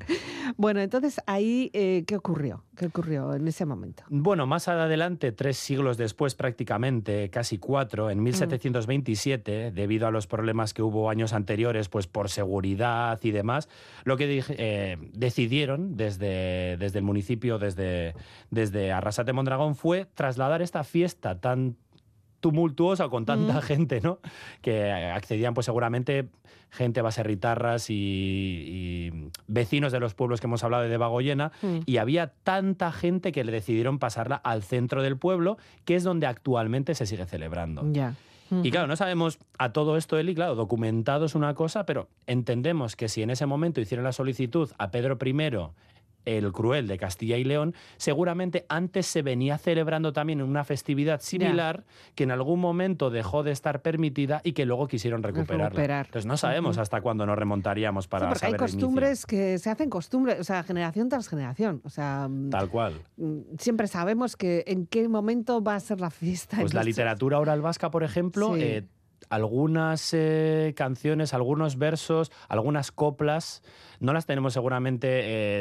[SPEAKER 1] Bueno, entonces ahí, eh, ¿qué ocurrió? ¿Qué ocurrió en ese momento?
[SPEAKER 2] Bueno, más adelante, tres siglos después prácticamente, casi cuatro, en 1727, mm. debido a los problemas que hubo años anteriores, pues por seguridad y demás, lo que eh, decidieron desde, desde el municipio, desde, desde Arrasate Mondragón, fue trasladar esta fiesta tan tumultuosa con tanta gente, ¿no? Que accedían, pues seguramente, gente baserritarras y, y vecinos de los pueblos que hemos hablado de Bagoyena, mm. y había tanta gente que le decidieron pasarla al centro del pueblo, que es donde actualmente se sigue celebrando.
[SPEAKER 1] Ya.
[SPEAKER 2] Y claro, no sabemos a todo esto, Eli, claro, documentado es una cosa, pero entendemos que si en ese momento hicieron la solicitud a Pedro I el Cruel de Castilla y León, seguramente antes se venía celebrando también una festividad similar que en algún momento dejó de estar permitida y que luego quisieron recuperarla.
[SPEAKER 1] Recuperar.
[SPEAKER 2] Entonces no sabemos hasta cuándo nos remontaríamos para sí,
[SPEAKER 1] porque hay costumbres que se hacen costumbres, o sea, generación tras generación. O sea,
[SPEAKER 2] mm, Tal cual.
[SPEAKER 1] Mm, siempre sabemos que en qué momento va a ser la fiesta.
[SPEAKER 2] Pues la literatura oral vasca, por ejemplo, eh, algunas eh, canciones, algunos versos, algunas coplas, no las tenemos seguramente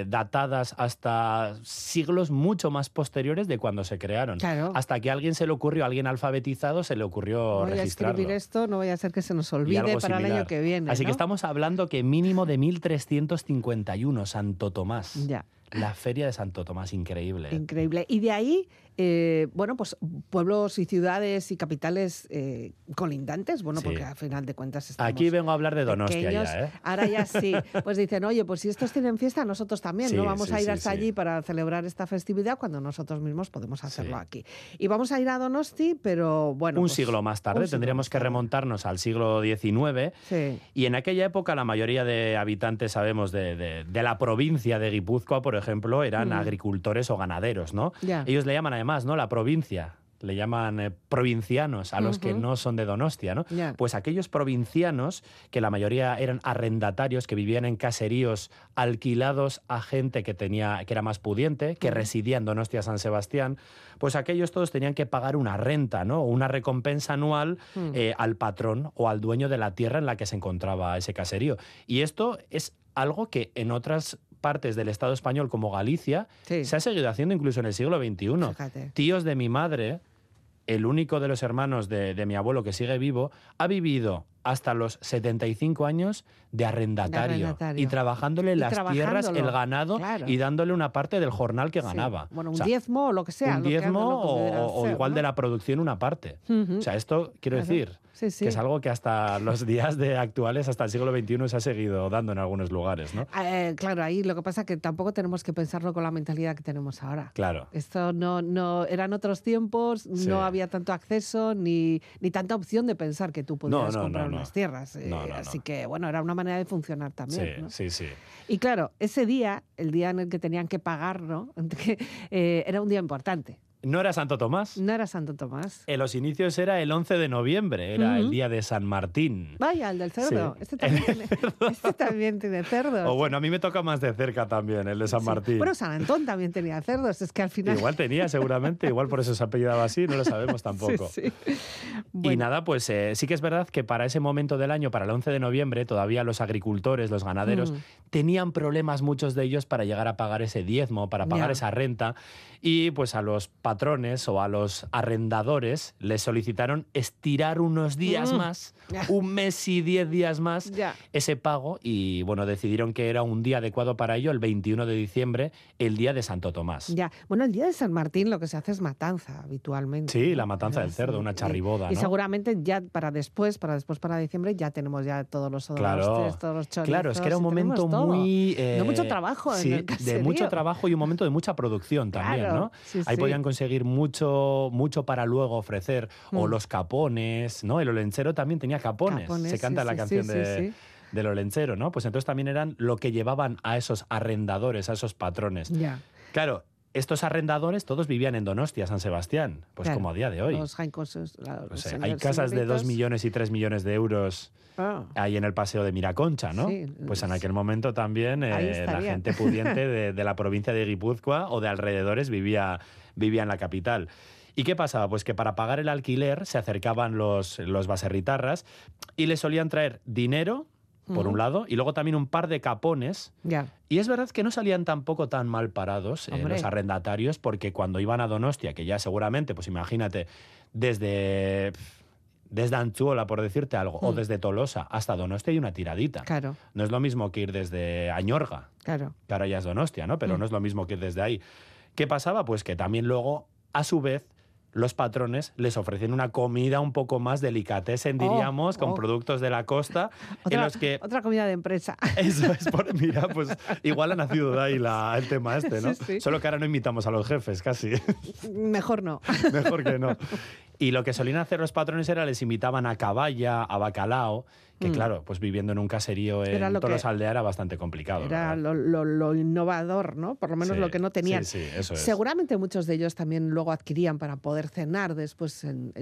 [SPEAKER 2] eh, datadas hasta siglos mucho más posteriores de cuando se crearon. Hasta que a alguien se le ocurrió, a alguien alfabetizado se le ocurrió
[SPEAKER 1] voy a escribir esto, no voy a hacer que se nos olvide para el año que viene.
[SPEAKER 2] Así que estamos hablando que mínimo de 1351, Santo Tomás.
[SPEAKER 1] Ya.
[SPEAKER 2] La feria de Santo Tomás, increíble.
[SPEAKER 1] Increíble. Y de ahí eh, bueno, pues pueblos y ciudades y capitales eh, colindantes, bueno, porque al final de cuentas estamos
[SPEAKER 2] Aquí vengo a hablar de Donostia ya, ¿eh?
[SPEAKER 1] Ahora ya sí. Pues dicen, oye, pues si estos tienen fiesta, nosotros también, ¿no? Vamos a ir hasta allí para celebrar esta festividad cuando nosotros mismos podemos hacerlo aquí. Y vamos a ir a Donosti, pero bueno...
[SPEAKER 2] Un
[SPEAKER 1] pues
[SPEAKER 2] siglo más tarde, tendríamos que remontarnos al siglo XIX. Y en aquella época la mayoría de habitantes, sabemos, de, la provincia de Guipúzcoa, por ejemplo, eran mm. agricultores o ganaderos, ¿no? Ellos le llaman a más, ¿no? La provincia le llaman eh, provincianos a los que no son de Donostia, ¿no? Pues aquellos provincianos, que la mayoría eran arrendatarios, que vivían en caseríos alquilados a gente que, tenía, que era más pudiente, que residía en Donostia San Sebastián, pues aquellos todos tenían que pagar una renta, ¿no? Una recompensa anual mm. eh, al patrón o al dueño de la tierra en la que se encontraba ese caserío. Y esto es algo que en otras partes del Estado español como Galicia se ha seguido haciendo incluso en el siglo XXI. Tíos de mi madre, el único de los hermanos de, de mi abuelo que sigue vivo, ha vivido hasta los 75 años de arrendatario, y trabajándole las tierras, el ganado y dándole una parte del jornal que ganaba.
[SPEAKER 1] Bueno, un diezmo o lo que sea.
[SPEAKER 2] Un diezmo o, igual de la producción una parte. O sea, esto quiero decir que es algo que hasta los días de actuales, hasta el siglo XXI, se ha seguido dando en algunos lugares, ¿no?
[SPEAKER 1] Eh, claro, ahí lo que pasa es que tampoco tenemos que pensarlo con la mentalidad que tenemos ahora.
[SPEAKER 2] Claro.
[SPEAKER 1] Esto no, no eran otros tiempos, no había tanto acceso ni, ni tanta opción de pensar que tú podías comprar unas tierras. Eh, así que, bueno, era una manera de funcionar también.
[SPEAKER 2] Sí, sí, sí.
[SPEAKER 1] Y claro, ese día, el día en el que tenían que pagar, ¿no? Eh, era un día importante
[SPEAKER 2] No era Santo Tomás.
[SPEAKER 1] No era Santo Tomás.
[SPEAKER 2] En los inicios era el 11 de noviembre, era el día de San Martín.
[SPEAKER 1] Vaya, el del cerdo. Este, también tiene, este, también tiene, cerdos.
[SPEAKER 2] O bueno, a mí me toca más de cerca también, el de San Martín.
[SPEAKER 1] Bueno, San Antón también tenía cerdos, es que al final...
[SPEAKER 2] Igual tenía, seguramente, igual por eso se apellidaba así, no lo sabemos tampoco. Y nada, pues eh, sí que es verdad que para ese momento del año, para el 11 de noviembre, todavía los agricultores, los ganaderos, mm. tenían problemas muchos de ellos para llegar a pagar ese diezmo, para pagar esa renta. Y pues a los patrones o a los arrendadores les solicitaron estirar unos días mm. más, un mes y diez días más, ese pago y bueno, decidieron que era un día adecuado para ello, el 21 de diciembre, el día de Santo Tomás.
[SPEAKER 1] Ya, bueno, el día de San Martín lo que se hace es matanza habitualmente.
[SPEAKER 2] Sí, la matanza del cerdo, una charriboda.
[SPEAKER 1] Y, seguramente ya para después, para después, para diciembre, ya tenemos ya todos los claro, todos los chorizos.
[SPEAKER 2] Claro, es que era un momento muy...
[SPEAKER 1] de mucho eh, trabajo
[SPEAKER 2] sí, de mucho trabajo y un momento de mucha producción también, ¿no? Ahí podían conseguir mucho, mucho para luego ofrecer, o mm. los capones, ¿no? El olenchero también tenía capones, se canta la canción de del olenchero, ¿no? Pues entonces también eran lo que llevaban a esos arrendadores, a esos patrones.
[SPEAKER 1] Ya.
[SPEAKER 2] Claro, estos arrendadores todos vivían en Donostia, San Sebastián, pues como a día de hoy.
[SPEAKER 1] Los
[SPEAKER 2] hay casas de 2 millones y 3 millones de euros ah. ahí en el paseo de Miraconcha, ¿no? pues en aquel momento también eh, la gente pudiente de, de, la provincia de Guipúzcoa o de alrededores vivía, vivía en la capital. ¿Y qué pasaba? Pues que para pagar el alquiler se acercaban los, los baserritarras y le solían traer dinero, por un lado, y luego también un par de capones. Y es verdad que no salían tampoco tan mal parados eh, los arrendatarios, porque cuando iban a Donostia, que ya seguramente, pues imagínate, desde desde Anchuola, por decirte algo, o mm. desde Tolosa hasta Donostia hay una tiradita.
[SPEAKER 1] Claro.
[SPEAKER 2] No es lo mismo que ir desde Añorga,
[SPEAKER 1] claro.
[SPEAKER 2] que ahora ya es Donostia, ¿no? Pero mm. no es lo mismo que ir desde ahí. ¿Qué pasaba? Pues que también luego, a su vez, los patrones les ofrecen una comida un poco más delicatessen, oh, diríamos, con oh. productos de la costa.
[SPEAKER 1] Otra,
[SPEAKER 2] en los que...
[SPEAKER 1] otra comida de empresa.
[SPEAKER 2] Eso es, por, mira, pues igual ha nacido de ahí el tema este, ¿no? Solo que ahora no invitamos a los jefes, casi.
[SPEAKER 1] Mejor no.
[SPEAKER 2] Mejor que no. Y lo que solían hacer los patrones era les invitaban a caballa, a bacalao, que mm. claro, pues viviendo en un caserío en Toros Aldea era bastante complicado.
[SPEAKER 1] Era lo, innovador, ¿no? Por lo menos lo que no tenían.
[SPEAKER 2] Sí, eso es.
[SPEAKER 1] Seguramente muchos de ellos también luego adquirían para poder cenar después en,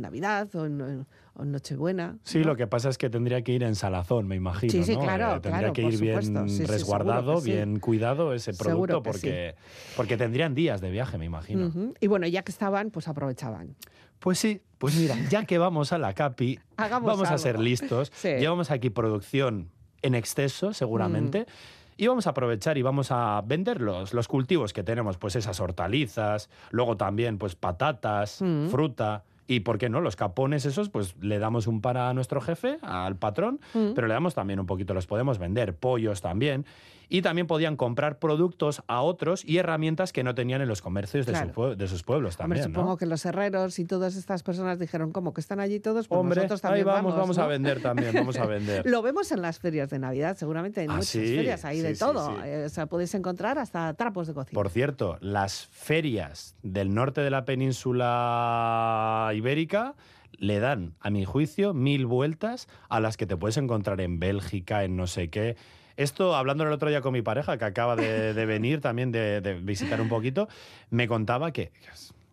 [SPEAKER 1] Navidad o en, Nochebuena.
[SPEAKER 2] Sí, lo que pasa es que tendría que ir en salazón, me imagino.
[SPEAKER 1] Sí, sí, claro.
[SPEAKER 2] Eh, tendría que ir bien resguardado, bien cuidado ese producto porque, porque tendrían días de viaje, me imagino.
[SPEAKER 1] Y bueno, ya que estaban, pues aprovechaban.
[SPEAKER 2] Pues sí, pues mira, ya que vamos a la CAPI, vamos a ser listos. Llevamos aquí producción en exceso, seguramente. Mm. Y vamos a aprovechar y vamos a vender los, cultivos que tenemos, pues esas hortalizas, luego también pues patatas, mm. fruta, y por qué no, los capones esos, pues le damos un par a nuestro jefe, al patrón, mm. pero le damos también un poquito, los podemos vender, pollos también y también podían comprar productos a otros y herramientas que no tenían en los comercios de, de sus pueblos también.
[SPEAKER 1] supongo que los herreros y todas estas personas dijeron, ¿cómo que están allí todos?
[SPEAKER 2] Pues
[SPEAKER 1] Hombre, nosotros también
[SPEAKER 2] ahí vamos, vamos, a vender también, vamos a vender.
[SPEAKER 1] Lo vemos en las ferias de Navidad, seguramente hay ah, muchas ferias, ahí de todo. Eh, o sea, podéis encontrar hasta trapos de cocina.
[SPEAKER 2] Por cierto, las ferias del norte de la península ibérica le dan, a mi juicio, mil vueltas a las que te puedes encontrar en Bélgica, en no sé qué. Esto, hablando el otro día con mi pareja, que acaba de, venir también de, visitar un poquito, me contaba que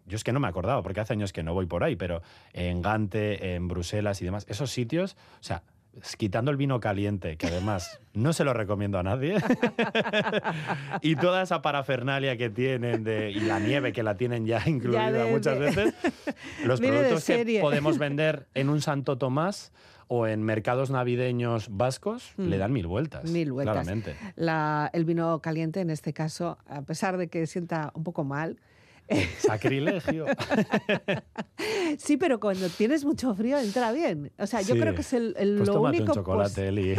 [SPEAKER 2] yo es que no me acordaba, porque hace años que no voy por ahí, pero en Gante, en Bruselas y demás, esos sitios, o sea, quitando el vino caliente, que además no se lo recomiendo a nadie, y toda esa parafernalia que tienen de, y la nieve que la tienen ya incluida muchas veces, los productos que podemos vender en un Santo Tomás o en mercados navideños vascos le mm. dan mil vueltas.
[SPEAKER 1] Mil vueltas.
[SPEAKER 2] Claramente.
[SPEAKER 1] el vino caliente, en este caso, a pesar de que sienta un poco mal,
[SPEAKER 2] Sacrilegio.
[SPEAKER 1] sí, pero cuando tienes mucho frío entra bien. O sea, yo creo que es el,
[SPEAKER 2] pues
[SPEAKER 1] lo único.
[SPEAKER 2] un chocolate, Eli.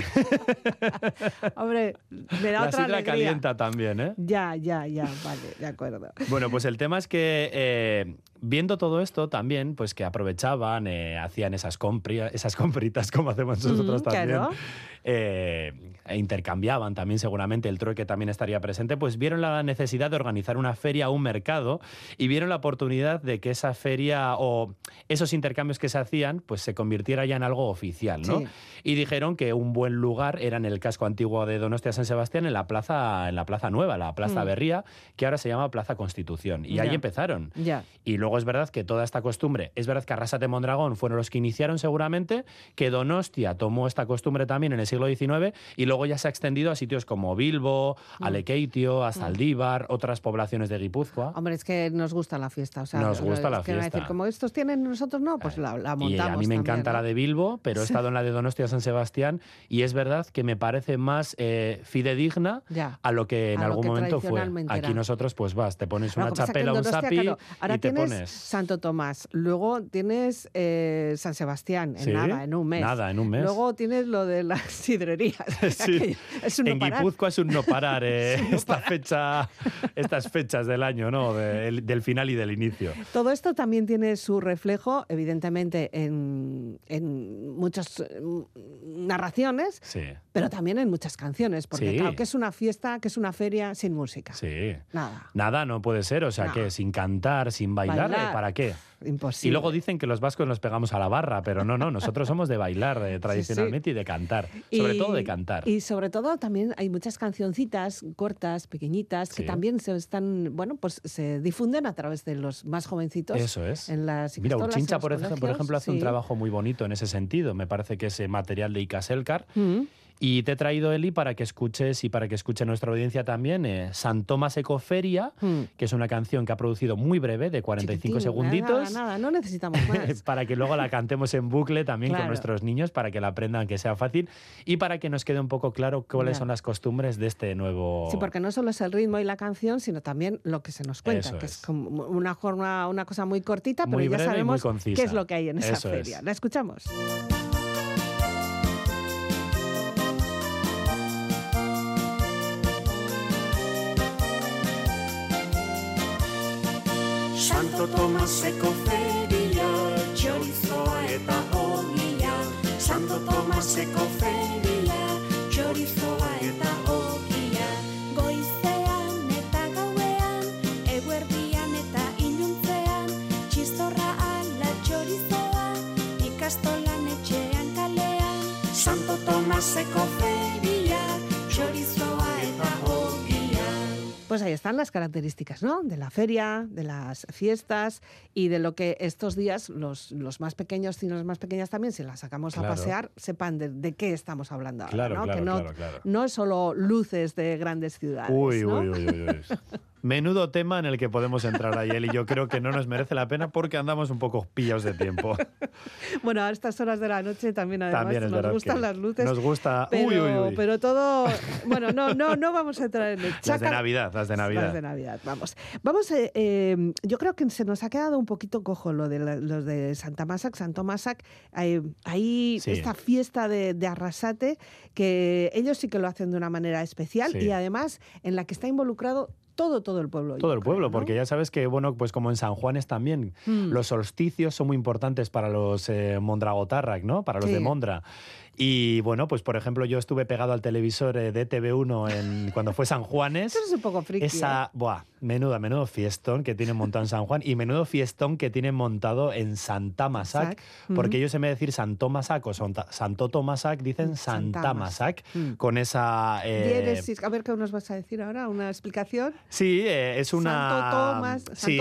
[SPEAKER 1] Hombre, me da
[SPEAKER 2] la
[SPEAKER 1] otra alegría.
[SPEAKER 2] calienta también, ¿eh?
[SPEAKER 1] Ya, ya, ya, vale, de acuerdo.
[SPEAKER 2] Bueno, pues el tema es que eh, viendo todo esto también, pues que aprovechaban, eh, hacían esas, esas compritas como hacemos nosotros también. Eh, e intercambiaban también seguramente, el trueque también estaría presente, pues vieron la necesidad de organizar una feria, un mercado, y vieron la oportunidad de que esa feria o esos intercambios que se hacían, pues se convirtiera ya en algo oficial, ¿no? Y dijeron que un buen lugar era en el casco antiguo de Donostia San Sebastián, en la plaza, en la plaza nueva, la Plaza mm. Berría, que ahora se llama Plaza Constitución. Y ahí empezaron. Y luego es verdad que toda esta costumbre, es verdad que Arrasate Mondragón fueron los que iniciaron seguramente, que Donostia tomó esta costumbre también en el siglo XIX y luego ya se ha extendido a sitios como Bilbo, mm. Alekeitio, a mm. Saldívar, otras poblaciones de Guipúzcoa.
[SPEAKER 1] Hombre, es que nos gusta la fiesta. O sea,
[SPEAKER 2] nos gusta la fiesta.
[SPEAKER 1] Decir, como estos tienen, nosotros no, pues la, montamos. Y
[SPEAKER 2] a mí me encanta la de Bilbo, pero he estado en la de Donostia San Sebastián y es verdad que me parece más eh, fidedigna a lo que en algún momento fue. Aquí nosotros, pues vas, te pones una chapela, un sapi
[SPEAKER 1] Ahora
[SPEAKER 2] y te
[SPEAKER 1] tienes
[SPEAKER 2] pones...
[SPEAKER 1] Santo Tomás, luego tienes eh, San Sebastián, en nada, en un mes.
[SPEAKER 2] Nada, en un mes.
[SPEAKER 1] Luego tienes lo de las sidrerías.
[SPEAKER 2] Sí. en Guipúzcoa es un no parar eh, esta fecha, estas fechas del año, ¿no? del final y del inicio.
[SPEAKER 1] Todo esto también tiene su reflejo, evidentemente, en, muchas mm, narraciones, pero también en muchas canciones, porque claro, que es una fiesta, que es una feria sin música.
[SPEAKER 2] Sí.
[SPEAKER 1] Nada.
[SPEAKER 2] Nada no puede ser, o sea que sin cantar, sin bailar, ¿para qué?
[SPEAKER 1] Imposible.
[SPEAKER 2] Y luego dicen que los vascos nos pegamos a la barra, pero no, no, nosotros somos de bailar eh, tradicionalmente y de cantar, sobre todo de cantar.
[SPEAKER 1] Y sobre todo también hay muchas cancioncitas cortas, pequeñitas, que también se están, bueno, pues se difunden a través de los más jovencitos.
[SPEAKER 2] Eso es.
[SPEAKER 1] En las
[SPEAKER 2] Mira, Uchincha, por ejemplo, por ejemplo, hace un trabajo muy bonito en ese sentido. Me parece que ese material de Icaselcar. Mm. Y te he traído, Eli, para que escuches y para que escuche nuestra audiencia también, eh, San Tomás Ecoferia, hmm. que es una canción que ha producido muy breve, de 45 segunditos.
[SPEAKER 1] Nada, nada, no necesitamos más.
[SPEAKER 2] para que luego la cantemos en bucle también con nuestros niños, para que la aprendan, que sea fácil, y para que nos quede un poco claro cuáles son las costumbres de este nuevo...
[SPEAKER 1] Sí, porque no solo es el ritmo y la canción, sino también lo que se nos cuenta, que es, como una, forma, una cosa muy cortita, pero ya sabemos qué es lo que hay en esa feria. La escuchamos.
[SPEAKER 5] Tomaseko feria, txorizoa eta ogia. Santo Tomaseko feria, txorizoa
[SPEAKER 1] están las características, ¿no? De la feria, de las fiestas y de lo que estos días los, los más pequeños y las más pequeñas también, si las sacamos a pasear, sepan de, qué estamos hablando ahora,
[SPEAKER 2] ¿no?
[SPEAKER 1] que
[SPEAKER 2] no,
[SPEAKER 1] no es solo luces de grandes ciudades.
[SPEAKER 2] Uy, uy, uy, uy. Menudo tema en el que podemos entrar ahí, y yo creo que no nos merece la pena porque andamos un poco pillados de tiempo.
[SPEAKER 1] bueno, a estas horas de la noche también además nos gustan las luces.
[SPEAKER 2] Nos gusta,
[SPEAKER 1] pero,
[SPEAKER 2] uy, uy, uy.
[SPEAKER 1] pero todo, bueno, no, no, no vamos a entrar en el
[SPEAKER 2] Las de Navidad, las de Navidad.
[SPEAKER 1] Las de Navidad, vamos. Vamos, eh, eh, yo creo que se nos ha quedado un poquito cojo lo de los de Santa Masac, Santo Masac, ahí esta fiesta de, Arrasate, que ellos sí que lo hacen de una manera especial y además en la que está involucrado todo, todo el pueblo.
[SPEAKER 2] Todo el pueblo, porque ya sabes que, bueno, pues como en San Juanes también, mm. los solsticios son muy importantes para los eh, Mondragotarrac, ¿no? Para los de Mondra. Y bueno, pues por ejemplo, yo estuve pegado al televisor eh, de TV1 en, cuando fue San Juanes.
[SPEAKER 1] Eso es un poco friki.
[SPEAKER 2] Esa,
[SPEAKER 1] ¿eh?
[SPEAKER 2] buah, menuda, menudo fiestón que tienen montado en San Juan y menudo fiestón que tienen montado en Santa Masac, porque ellos en vez de decir Santo Masac o Santo Tomasac, dicen Santa Masac, mm. con esa...
[SPEAKER 1] Eh... A ver, ¿qué nos vas a decir ahora? ¿Una explicación?
[SPEAKER 2] Sí, eh, es una...
[SPEAKER 1] Santo Tomás...
[SPEAKER 2] Sí,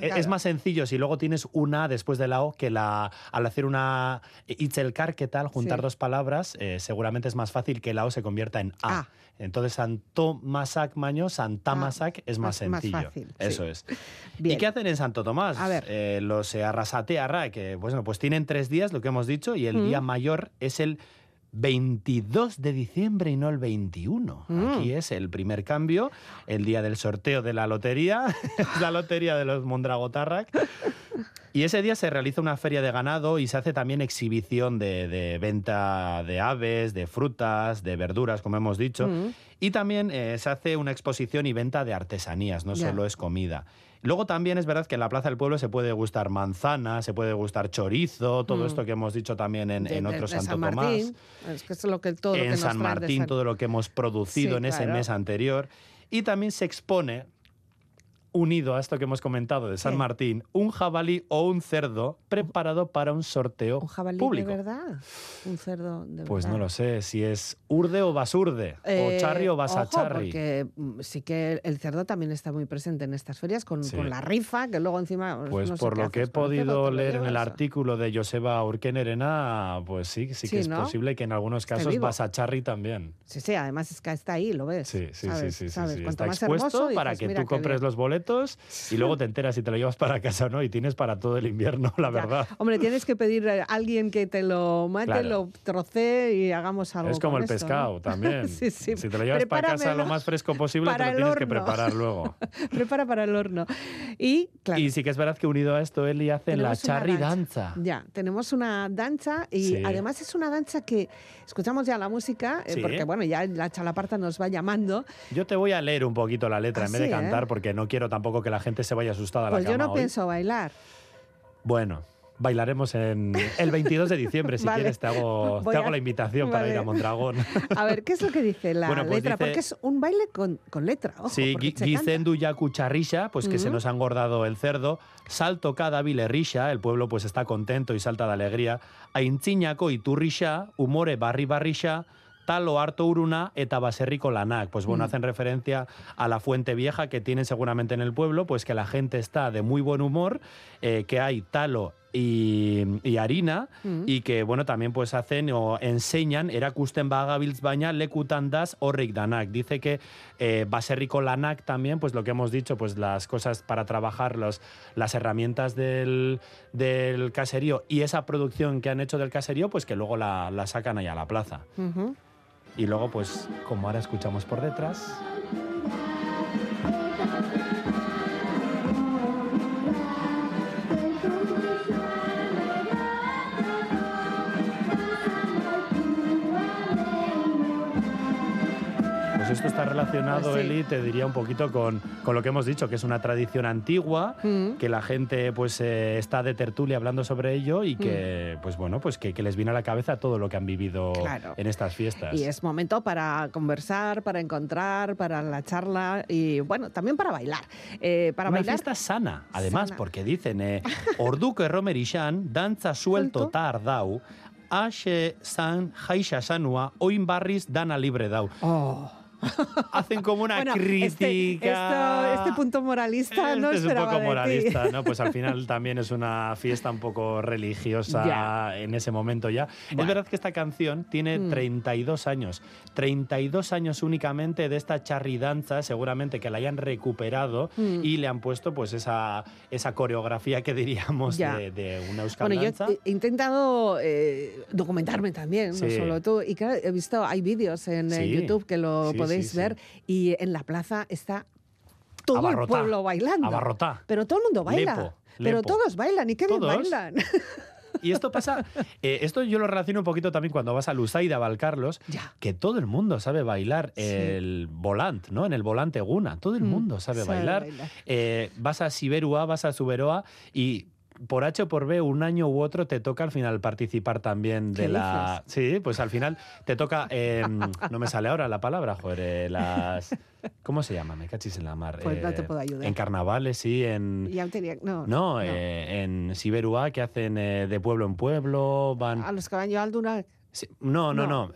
[SPEAKER 2] es más sencillo si luego tienes una después de la O que la, al hacer una Itzelkar, ¿qué tal? Juntar dos palabras palabras, eh, seguramente es más fácil que la O se convierta en A. Ah. Entonces, Santo Masac Maño, Santa Masac es más, sencillo. Eso es. ¿Y qué hacen en Santo Tomás?
[SPEAKER 1] A ver.
[SPEAKER 2] Eh, los Arrasatearra, que bueno, pues tienen tres días, lo que hemos dicho, y el día mayor es el 22 de diciembre y no el 21. Mm. Aquí es el primer cambio, el día del sorteo de la lotería, la lotería de los Mondragotarrac. Y ese día se realiza una feria de ganado y se hace también exhibición de, venta de aves, de frutas, de verduras, como hemos dicho. Mm. Y también eh, se hace una exposición y venta de artesanías, no solo es comida. Luego también es verdad que en la Plaza del Pueblo se puede gustar manzana, se puede gustar chorizo, todo
[SPEAKER 1] Mm.
[SPEAKER 2] esto que hemos dicho también en, en otro
[SPEAKER 1] de
[SPEAKER 2] Santo
[SPEAKER 1] San
[SPEAKER 2] Tomás.
[SPEAKER 1] Martín. Es que es lo que todo lo que
[SPEAKER 2] en
[SPEAKER 1] nos
[SPEAKER 2] San Martín,
[SPEAKER 1] San-
[SPEAKER 2] todo lo que hemos producido
[SPEAKER 1] Sí,
[SPEAKER 2] en ese mes anterior. Y también se expone, unido a esto que hemos comentado de San. Martín, un jabalí o un cerdo preparado para un sorteo
[SPEAKER 1] ¿Un jabalí
[SPEAKER 2] público.
[SPEAKER 1] de verdad? ¿Un cerdo de
[SPEAKER 2] Pues
[SPEAKER 1] verdad?
[SPEAKER 2] no lo sé, si es urde o basurde,
[SPEAKER 1] Eh,
[SPEAKER 2] o charri o basacharri.
[SPEAKER 1] porque mm, sí que el cerdo también está muy presente en estas ferias con,
[SPEAKER 2] Sí.
[SPEAKER 1] con la rifa, que luego encima...
[SPEAKER 2] Pues
[SPEAKER 1] no sé
[SPEAKER 2] por lo que he podido leer en el artículo de Joseba Urkenerena, pues sí, sí,
[SPEAKER 1] Sí,
[SPEAKER 2] que es
[SPEAKER 1] ¿no?
[SPEAKER 2] posible que en algunos casos basacharri también.
[SPEAKER 1] Sí, sí, además es que está ahí, lo ves.
[SPEAKER 2] Sí, sí,
[SPEAKER 1] ¿sabes?
[SPEAKER 2] sí, sí, sí,
[SPEAKER 1] ¿sabes?
[SPEAKER 2] sí.
[SPEAKER 1] Cuanto
[SPEAKER 2] Está
[SPEAKER 1] más
[SPEAKER 2] expuesto
[SPEAKER 1] hermoso,
[SPEAKER 2] para
[SPEAKER 1] dices,
[SPEAKER 2] que
[SPEAKER 1] "Mira
[SPEAKER 2] tú compres
[SPEAKER 1] bien".
[SPEAKER 2] los boletos y luego te enteras si te lo llevas para casa o no y tienes para todo el invierno, la
[SPEAKER 1] Ya.
[SPEAKER 2] verdad.
[SPEAKER 1] Hombre, tienes que pedir a alguien que te lo mate,
[SPEAKER 2] Claro.
[SPEAKER 1] lo trocee y hagamos algo
[SPEAKER 2] Es como
[SPEAKER 1] con
[SPEAKER 2] el
[SPEAKER 1] esto, ¿no?
[SPEAKER 2] pescado también.
[SPEAKER 1] Sí, sí.
[SPEAKER 2] Si te lo llevas para casa lo más fresco posible, te lo tienes que
[SPEAKER 1] horno.
[SPEAKER 2] preparar luego.
[SPEAKER 1] Prepara para el horno. Y, claro,
[SPEAKER 2] Y sí que es verdad que unido a esto, Eli hace la charri
[SPEAKER 1] danza. Ya, tenemos una danza y
[SPEAKER 2] Sí.
[SPEAKER 1] además es una danza que escuchamos ya la música, eh,
[SPEAKER 2] Sí.
[SPEAKER 1] porque bueno, ya la chalaparta nos va llamando.
[SPEAKER 2] Yo te voy a leer un poquito la letra en vez de
[SPEAKER 1] ¿eh?
[SPEAKER 2] cantar porque no quiero tampoco que la gente se vaya asustada a la
[SPEAKER 1] Pues yo no
[SPEAKER 2] hoy.
[SPEAKER 1] pienso bailar.
[SPEAKER 2] Bueno, bailaremos en el 22 de diciembre. Si
[SPEAKER 1] Vale.
[SPEAKER 2] quieres, te hago, te hago
[SPEAKER 1] a-
[SPEAKER 2] la invitación para ir a Mondragón.
[SPEAKER 1] A ver, ¿qué es lo que dice la
[SPEAKER 2] Bueno, pues
[SPEAKER 1] letra?
[SPEAKER 2] dice-
[SPEAKER 1] Porque es un baile con, con letra, ojo,
[SPEAKER 2] sí. Gizendu ya cucharrisha, pues que se nos ha engordado el cerdo. Salto cada vilerrisha, el pueblo pues está contento y salta de alegría. Aintzinako iturrisha, humore barri barrisha, talo harto uruna eta baserriko lanak. Pues bueno,
[SPEAKER 1] Mm.
[SPEAKER 2] hacen referencia a la fuente vieja que tienen seguramente en el pueblo, pues que la gente está de muy buen humor, eh, que hay talo y, y harina
[SPEAKER 1] Mm.
[SPEAKER 2] y que bueno también pues hacen o enseñan erakusten bagabiltz baina lekutan das danak dice que eh, baserriko lanak también pues lo que hemos dicho pues las cosas para trabajar los, las herramientas del, del caserío y esa producción que han hecho del caserío pues que luego la, la sacan ahí a la plaza. Y luego pues como ahora escuchamos por detrás esto está relacionado,
[SPEAKER 1] Pues sí.
[SPEAKER 2] Eli, te diría un poquito con, con lo que hemos dicho, que es una tradición antigua,
[SPEAKER 1] Mm.
[SPEAKER 2] que la gente pues eh, está de tertulia hablando sobre ello y que, pues bueno, pues que, que les viene a la cabeza todo lo que han vivido
[SPEAKER 1] Claro.
[SPEAKER 2] en estas fiestas.
[SPEAKER 1] Y es momento para conversar, para encontrar, para la charla y bueno, también para bailar. Eh, para
[SPEAKER 2] Una
[SPEAKER 1] bailar
[SPEAKER 2] fiesta sana, además,
[SPEAKER 1] Sana.
[SPEAKER 2] porque dicen, eh, orduko erromerixan, dantza suelto tardau, Axe san jaixa sanua, oin barriz dana libre dau.
[SPEAKER 1] Oh.
[SPEAKER 2] Hacen como una
[SPEAKER 1] Bueno,
[SPEAKER 2] crítica.
[SPEAKER 1] este, esto- este punto moralista no
[SPEAKER 2] Este es un poco moralista, ¿no? Pues al final también es una fiesta un poco religiosa
[SPEAKER 1] Ya.
[SPEAKER 2] en ese momento ya.
[SPEAKER 1] Bueno.
[SPEAKER 2] Es verdad que esta canción tiene
[SPEAKER 1] Mm.
[SPEAKER 2] 32 años. 32 años únicamente de esta charridanza, seguramente que la hayan recuperado
[SPEAKER 1] Mm.
[SPEAKER 2] y le han puesto pues esa, esa coreografía que diríamos de, de una euskal
[SPEAKER 1] Bueno, yo
[SPEAKER 2] danza.
[SPEAKER 1] he he intentado eh, documentarme también, no
[SPEAKER 2] Sí.
[SPEAKER 1] solo tú. Y claro, he visto, hay vídeos en, en
[SPEAKER 2] Sí.
[SPEAKER 1] YouTube que lo
[SPEAKER 2] Sí,
[SPEAKER 1] podéis
[SPEAKER 2] sí.
[SPEAKER 1] ver y en la plaza está todo el pueblo bailando.
[SPEAKER 2] Abarrotá.
[SPEAKER 1] Pero todo el mundo baila.
[SPEAKER 2] Lepo,
[SPEAKER 1] Pero
[SPEAKER 2] lepo.
[SPEAKER 1] todos bailan y qué bien
[SPEAKER 2] ¿Todos?
[SPEAKER 1] bailan.
[SPEAKER 2] Y esto pasa, eh, esto yo lo relaciono un poquito también cuando vas a Lusaida, Valcarlos,
[SPEAKER 1] Ya.
[SPEAKER 2] que todo el mundo sabe bailar
[SPEAKER 1] Sí.
[SPEAKER 2] el volant, ¿no? En el volante Guna, todo el
[SPEAKER 1] Mm,
[SPEAKER 2] mundo sabe,
[SPEAKER 1] sabe
[SPEAKER 2] bailar.
[SPEAKER 1] bailar.
[SPEAKER 2] Eh, vas a Siberua, vas a Suberoa y por H o por B, un año u otro te toca al final participar también de
[SPEAKER 1] ¿Qué
[SPEAKER 2] la... Sí, pues al final te toca... eh, no me sale ahora la palabra, joder, eh, las... ¿Cómo se llama? Me cachis en la mar.
[SPEAKER 1] Pues no te
[SPEAKER 2] Eh,
[SPEAKER 1] puedo ayudar.
[SPEAKER 2] En carnavales, sí, en...
[SPEAKER 1] Ya tenía, no,
[SPEAKER 2] No, eh, en Siberua, que hacen eh, de pueblo en pueblo, van...
[SPEAKER 1] A los que van al Duna,
[SPEAKER 2] Sí, No, no,
[SPEAKER 1] No.
[SPEAKER 2] no.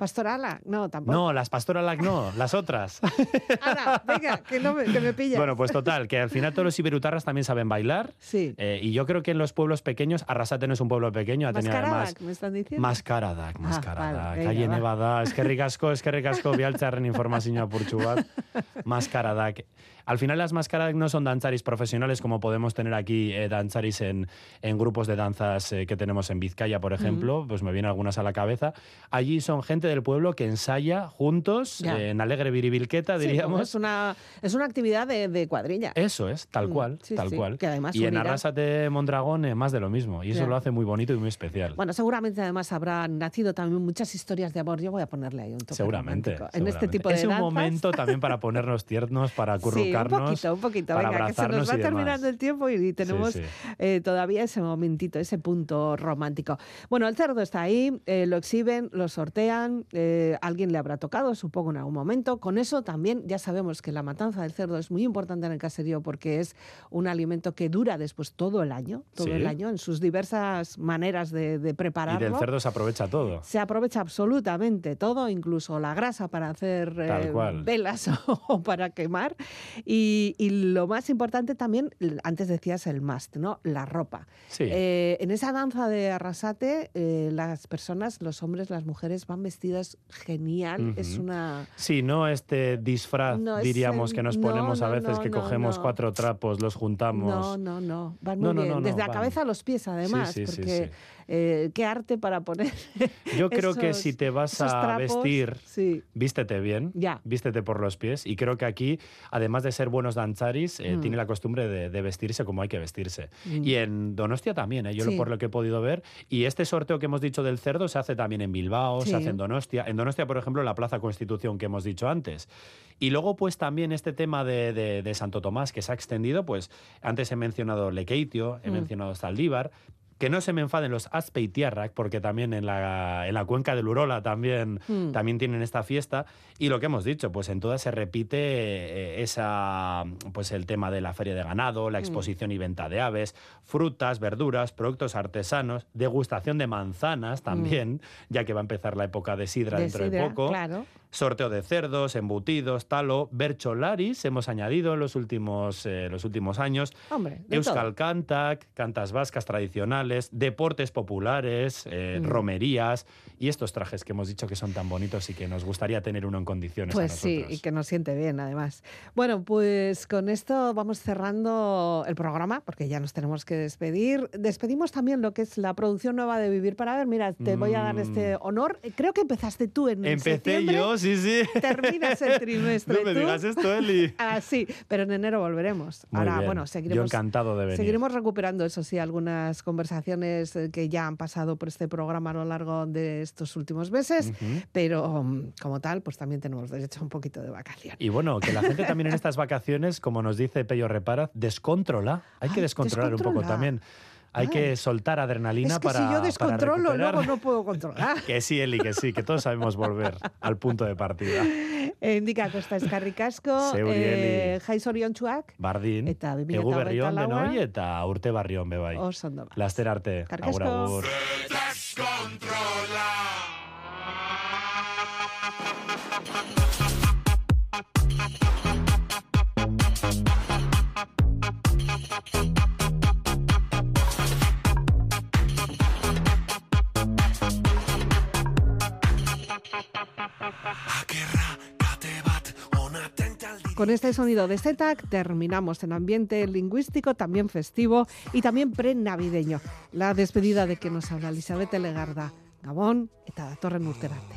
[SPEAKER 1] Pastorala, no, tampoco.
[SPEAKER 2] No, las pastoralac no, las otras.
[SPEAKER 1] Ana, venga, que, no me, que me pillas.
[SPEAKER 2] bueno, pues total, que al final todos los iberutarras también saben bailar.
[SPEAKER 1] sí.
[SPEAKER 2] eh, y yo creo que en los pueblos pequeños, Arrasate no es un pueblo pequeño, ha tenido además...
[SPEAKER 1] Mascarada, me están diciendo.
[SPEAKER 2] Maskaradak,
[SPEAKER 1] Ah,
[SPEAKER 2] maskaradak.
[SPEAKER 1] vale, venga,
[SPEAKER 2] Calle
[SPEAKER 1] va.
[SPEAKER 2] Nevada, es que ricasco, es que ricasco, bialtzarren informazioa apurtxu bat. Maskaradak. Al final las maskaradak no son danzaris profesionales como podemos tener aquí eh, danzaris en, en grupos de danzas eh, que tenemos en Vizcaya, por ejemplo, pues me vienen algunas a la cabeza. Allí son gente del pueblo que ensaya juntos, eh, en alegre viribilqueta,
[SPEAKER 1] Sí,
[SPEAKER 2] diríamos.
[SPEAKER 1] es, una, es una actividad de, de cuadrilla.
[SPEAKER 2] Eso es, tal
[SPEAKER 1] Mm,
[SPEAKER 2] cual,
[SPEAKER 1] sí,
[SPEAKER 2] tal
[SPEAKER 1] sí,
[SPEAKER 2] cual.
[SPEAKER 1] que además
[SPEAKER 2] y en
[SPEAKER 1] unirá-
[SPEAKER 2] Arrasate Mondragón más de lo mismo. Y eso lo hace muy bonito y muy especial.
[SPEAKER 1] Bueno, seguramente además habrán nacido también muchas historias de amor. Yo voy a ponerle ahí un toque
[SPEAKER 2] Seguramente.
[SPEAKER 1] romántico. En este
[SPEAKER 2] seguramente.
[SPEAKER 1] tipo de
[SPEAKER 2] es un
[SPEAKER 1] danzas.
[SPEAKER 2] momento también para ponernos tiernos, para
[SPEAKER 1] Sí,
[SPEAKER 2] acurrucarnos acercarnos.
[SPEAKER 1] un poquito, un poquito. Venga, que se nos va
[SPEAKER 2] y
[SPEAKER 1] terminando el tiempo y tenemos
[SPEAKER 2] sí.
[SPEAKER 1] eh, todavía ese momentito, ese punto romántico. Bueno, el cerdo está ahí, eh, lo exhiben, lo sortean, eh, alguien le habrá tocado, supongo, en algún momento. Con eso también ya sabemos que la matanza del cerdo es muy importante en el caserío porque es un alimento que dura después todo el año, todo
[SPEAKER 2] Sí.
[SPEAKER 1] el año, en sus diversas maneras de, de
[SPEAKER 2] Y
[SPEAKER 1] prepararlo.
[SPEAKER 2] del cerdo se aprovecha todo.
[SPEAKER 1] Se aprovecha absolutamente todo, incluso la grasa para hacer velas o para quemar. Y, y lo más importante también, antes decías el must, ¿no? La ropa.
[SPEAKER 2] Sí.
[SPEAKER 1] Eh, en esa danza de Arrasate, eh, las personas, los hombres, las mujeres van vestidas genial. Es una...
[SPEAKER 2] Sí, no este disfraz,
[SPEAKER 1] No
[SPEAKER 2] diríamos, que nos
[SPEAKER 1] no,
[SPEAKER 2] ponemos a veces,
[SPEAKER 1] no,
[SPEAKER 2] que
[SPEAKER 1] no,
[SPEAKER 2] cogemos
[SPEAKER 1] no.
[SPEAKER 2] cuatro trapos, los juntamos.
[SPEAKER 1] No, no, no. Van muy bien. Desde la
[SPEAKER 2] van.
[SPEAKER 1] cabeza a los pies, además.
[SPEAKER 2] sí, sí,
[SPEAKER 1] porque
[SPEAKER 2] sí.
[SPEAKER 1] Eh, qué arte para poner.
[SPEAKER 2] Yo creo que
[SPEAKER 1] esos-
[SPEAKER 2] si te vas a
[SPEAKER 1] trapos,
[SPEAKER 2] vestir,
[SPEAKER 1] Sí.
[SPEAKER 2] vístete bien,
[SPEAKER 1] Ya.
[SPEAKER 2] vístete por los pies. Y creo que aquí, además de ser buenos danzaris, eh,
[SPEAKER 1] Mm.
[SPEAKER 2] tiene la costumbre de, de vestirse como hay que vestirse.
[SPEAKER 1] Mm.
[SPEAKER 2] Y en Donostia también, ¿eh? yo lo-
[SPEAKER 1] Sí.
[SPEAKER 2] por lo que he podido ver. Y este sorteo que hemos dicho del cerdo se hace también en Bilbao,
[SPEAKER 1] Sí.
[SPEAKER 2] se hace en Donostia. En Donostia, por ejemplo, la Plaza Constitución que hemos dicho antes. Y luego, pues también este tema de, de- de Santo Tomás que se ha extendido, pues antes he mencionado Lekeitio, he
[SPEAKER 1] Mm.
[SPEAKER 2] mencionado Saldívar. Que no se me enfaden los Azpeitiarrak, porque también en la, en la cuenca del Urola también,
[SPEAKER 1] Mm.
[SPEAKER 2] también tienen esta fiesta. Y lo que hemos dicho, pues en todas se repite eh, esa, pues el tema de la feria de ganado, la
[SPEAKER 1] Mm.
[SPEAKER 2] exposición y venta de aves, frutas, verduras, productos artesanos, degustación de manzanas también, ya que va a empezar la época de sidra.
[SPEAKER 1] De
[SPEAKER 2] dentro de poco.
[SPEAKER 1] Claro.
[SPEAKER 2] Sorteo de cerdos, embutidos, talo, bercholaris hemos añadido en los últimos, eh, los últimos años.
[SPEAKER 1] Hombre,
[SPEAKER 2] Euskal
[SPEAKER 1] todo.
[SPEAKER 2] Cantac, cantas vascas tradicionales, deportes populares, eh,
[SPEAKER 1] Mm.
[SPEAKER 2] romerías y estos trajes que hemos dicho que son tan bonitos y que nos gustaría tener uno en condiciones. a
[SPEAKER 1] Pues sí, y que nos siente bien, además. Bueno, pues con esto vamos cerrando el programa, porque ya nos tenemos que despedir. Despedimos también lo que es la producción nueva de Vivir para Ver. Mira, te voy a dar
[SPEAKER 2] Mm.
[SPEAKER 1] este honor. Creo que empezaste tú en
[SPEAKER 2] Empecé
[SPEAKER 1] septiembre.
[SPEAKER 2] yo, sí, sí.
[SPEAKER 1] Terminas el trimestre
[SPEAKER 2] No me
[SPEAKER 1] tú.
[SPEAKER 2] digas esto, Eli.
[SPEAKER 1] Ah, sí, pero en enero volveremos.
[SPEAKER 2] Muy
[SPEAKER 1] Ahora,
[SPEAKER 2] bien.
[SPEAKER 1] bueno,
[SPEAKER 2] Yo
[SPEAKER 1] seguiremos.
[SPEAKER 2] encantado de venir.
[SPEAKER 1] Seguiremos recuperando, eso sí, algunas conversaciones eh, que ya han pasado por este programa a lo largo de estos últimos meses, pero mm, como tal, pues también tenemos derecho a un poquito de vacación.
[SPEAKER 2] Y bueno, que la gente también en estas vacaciones, como nos dice Pello Repara, descontrola. Hay que descontrolar un poco también. Hay
[SPEAKER 1] Ay.
[SPEAKER 2] que soltar adrenalina
[SPEAKER 1] es que
[SPEAKER 2] para.
[SPEAKER 1] si yo
[SPEAKER 2] para
[SPEAKER 1] descontrolo, luego no puedo controlar.
[SPEAKER 2] Que sí, Eli, que sí, que todos sabemos volver al punto de partida.
[SPEAKER 1] Eh, Indika Costa
[SPEAKER 2] Zeuri,
[SPEAKER 1] eh,
[SPEAKER 2] Eli.
[SPEAKER 1] jai zoriontsuak,
[SPEAKER 2] Bardin,
[SPEAKER 1] Eta 2024
[SPEAKER 2] egu berrion denoi eta urte barrion bebai.
[SPEAKER 1] oso ondo ba.
[SPEAKER 2] Laster arte. Agur, agur.
[SPEAKER 4] Akerra,
[SPEAKER 1] Con este sonido de Zetac terminamos en ambiente lingüístico, también festivo y también pre-navideño. La despedida de que nos habla Elizabeth Legarda. Gabón eta datorren urterarte.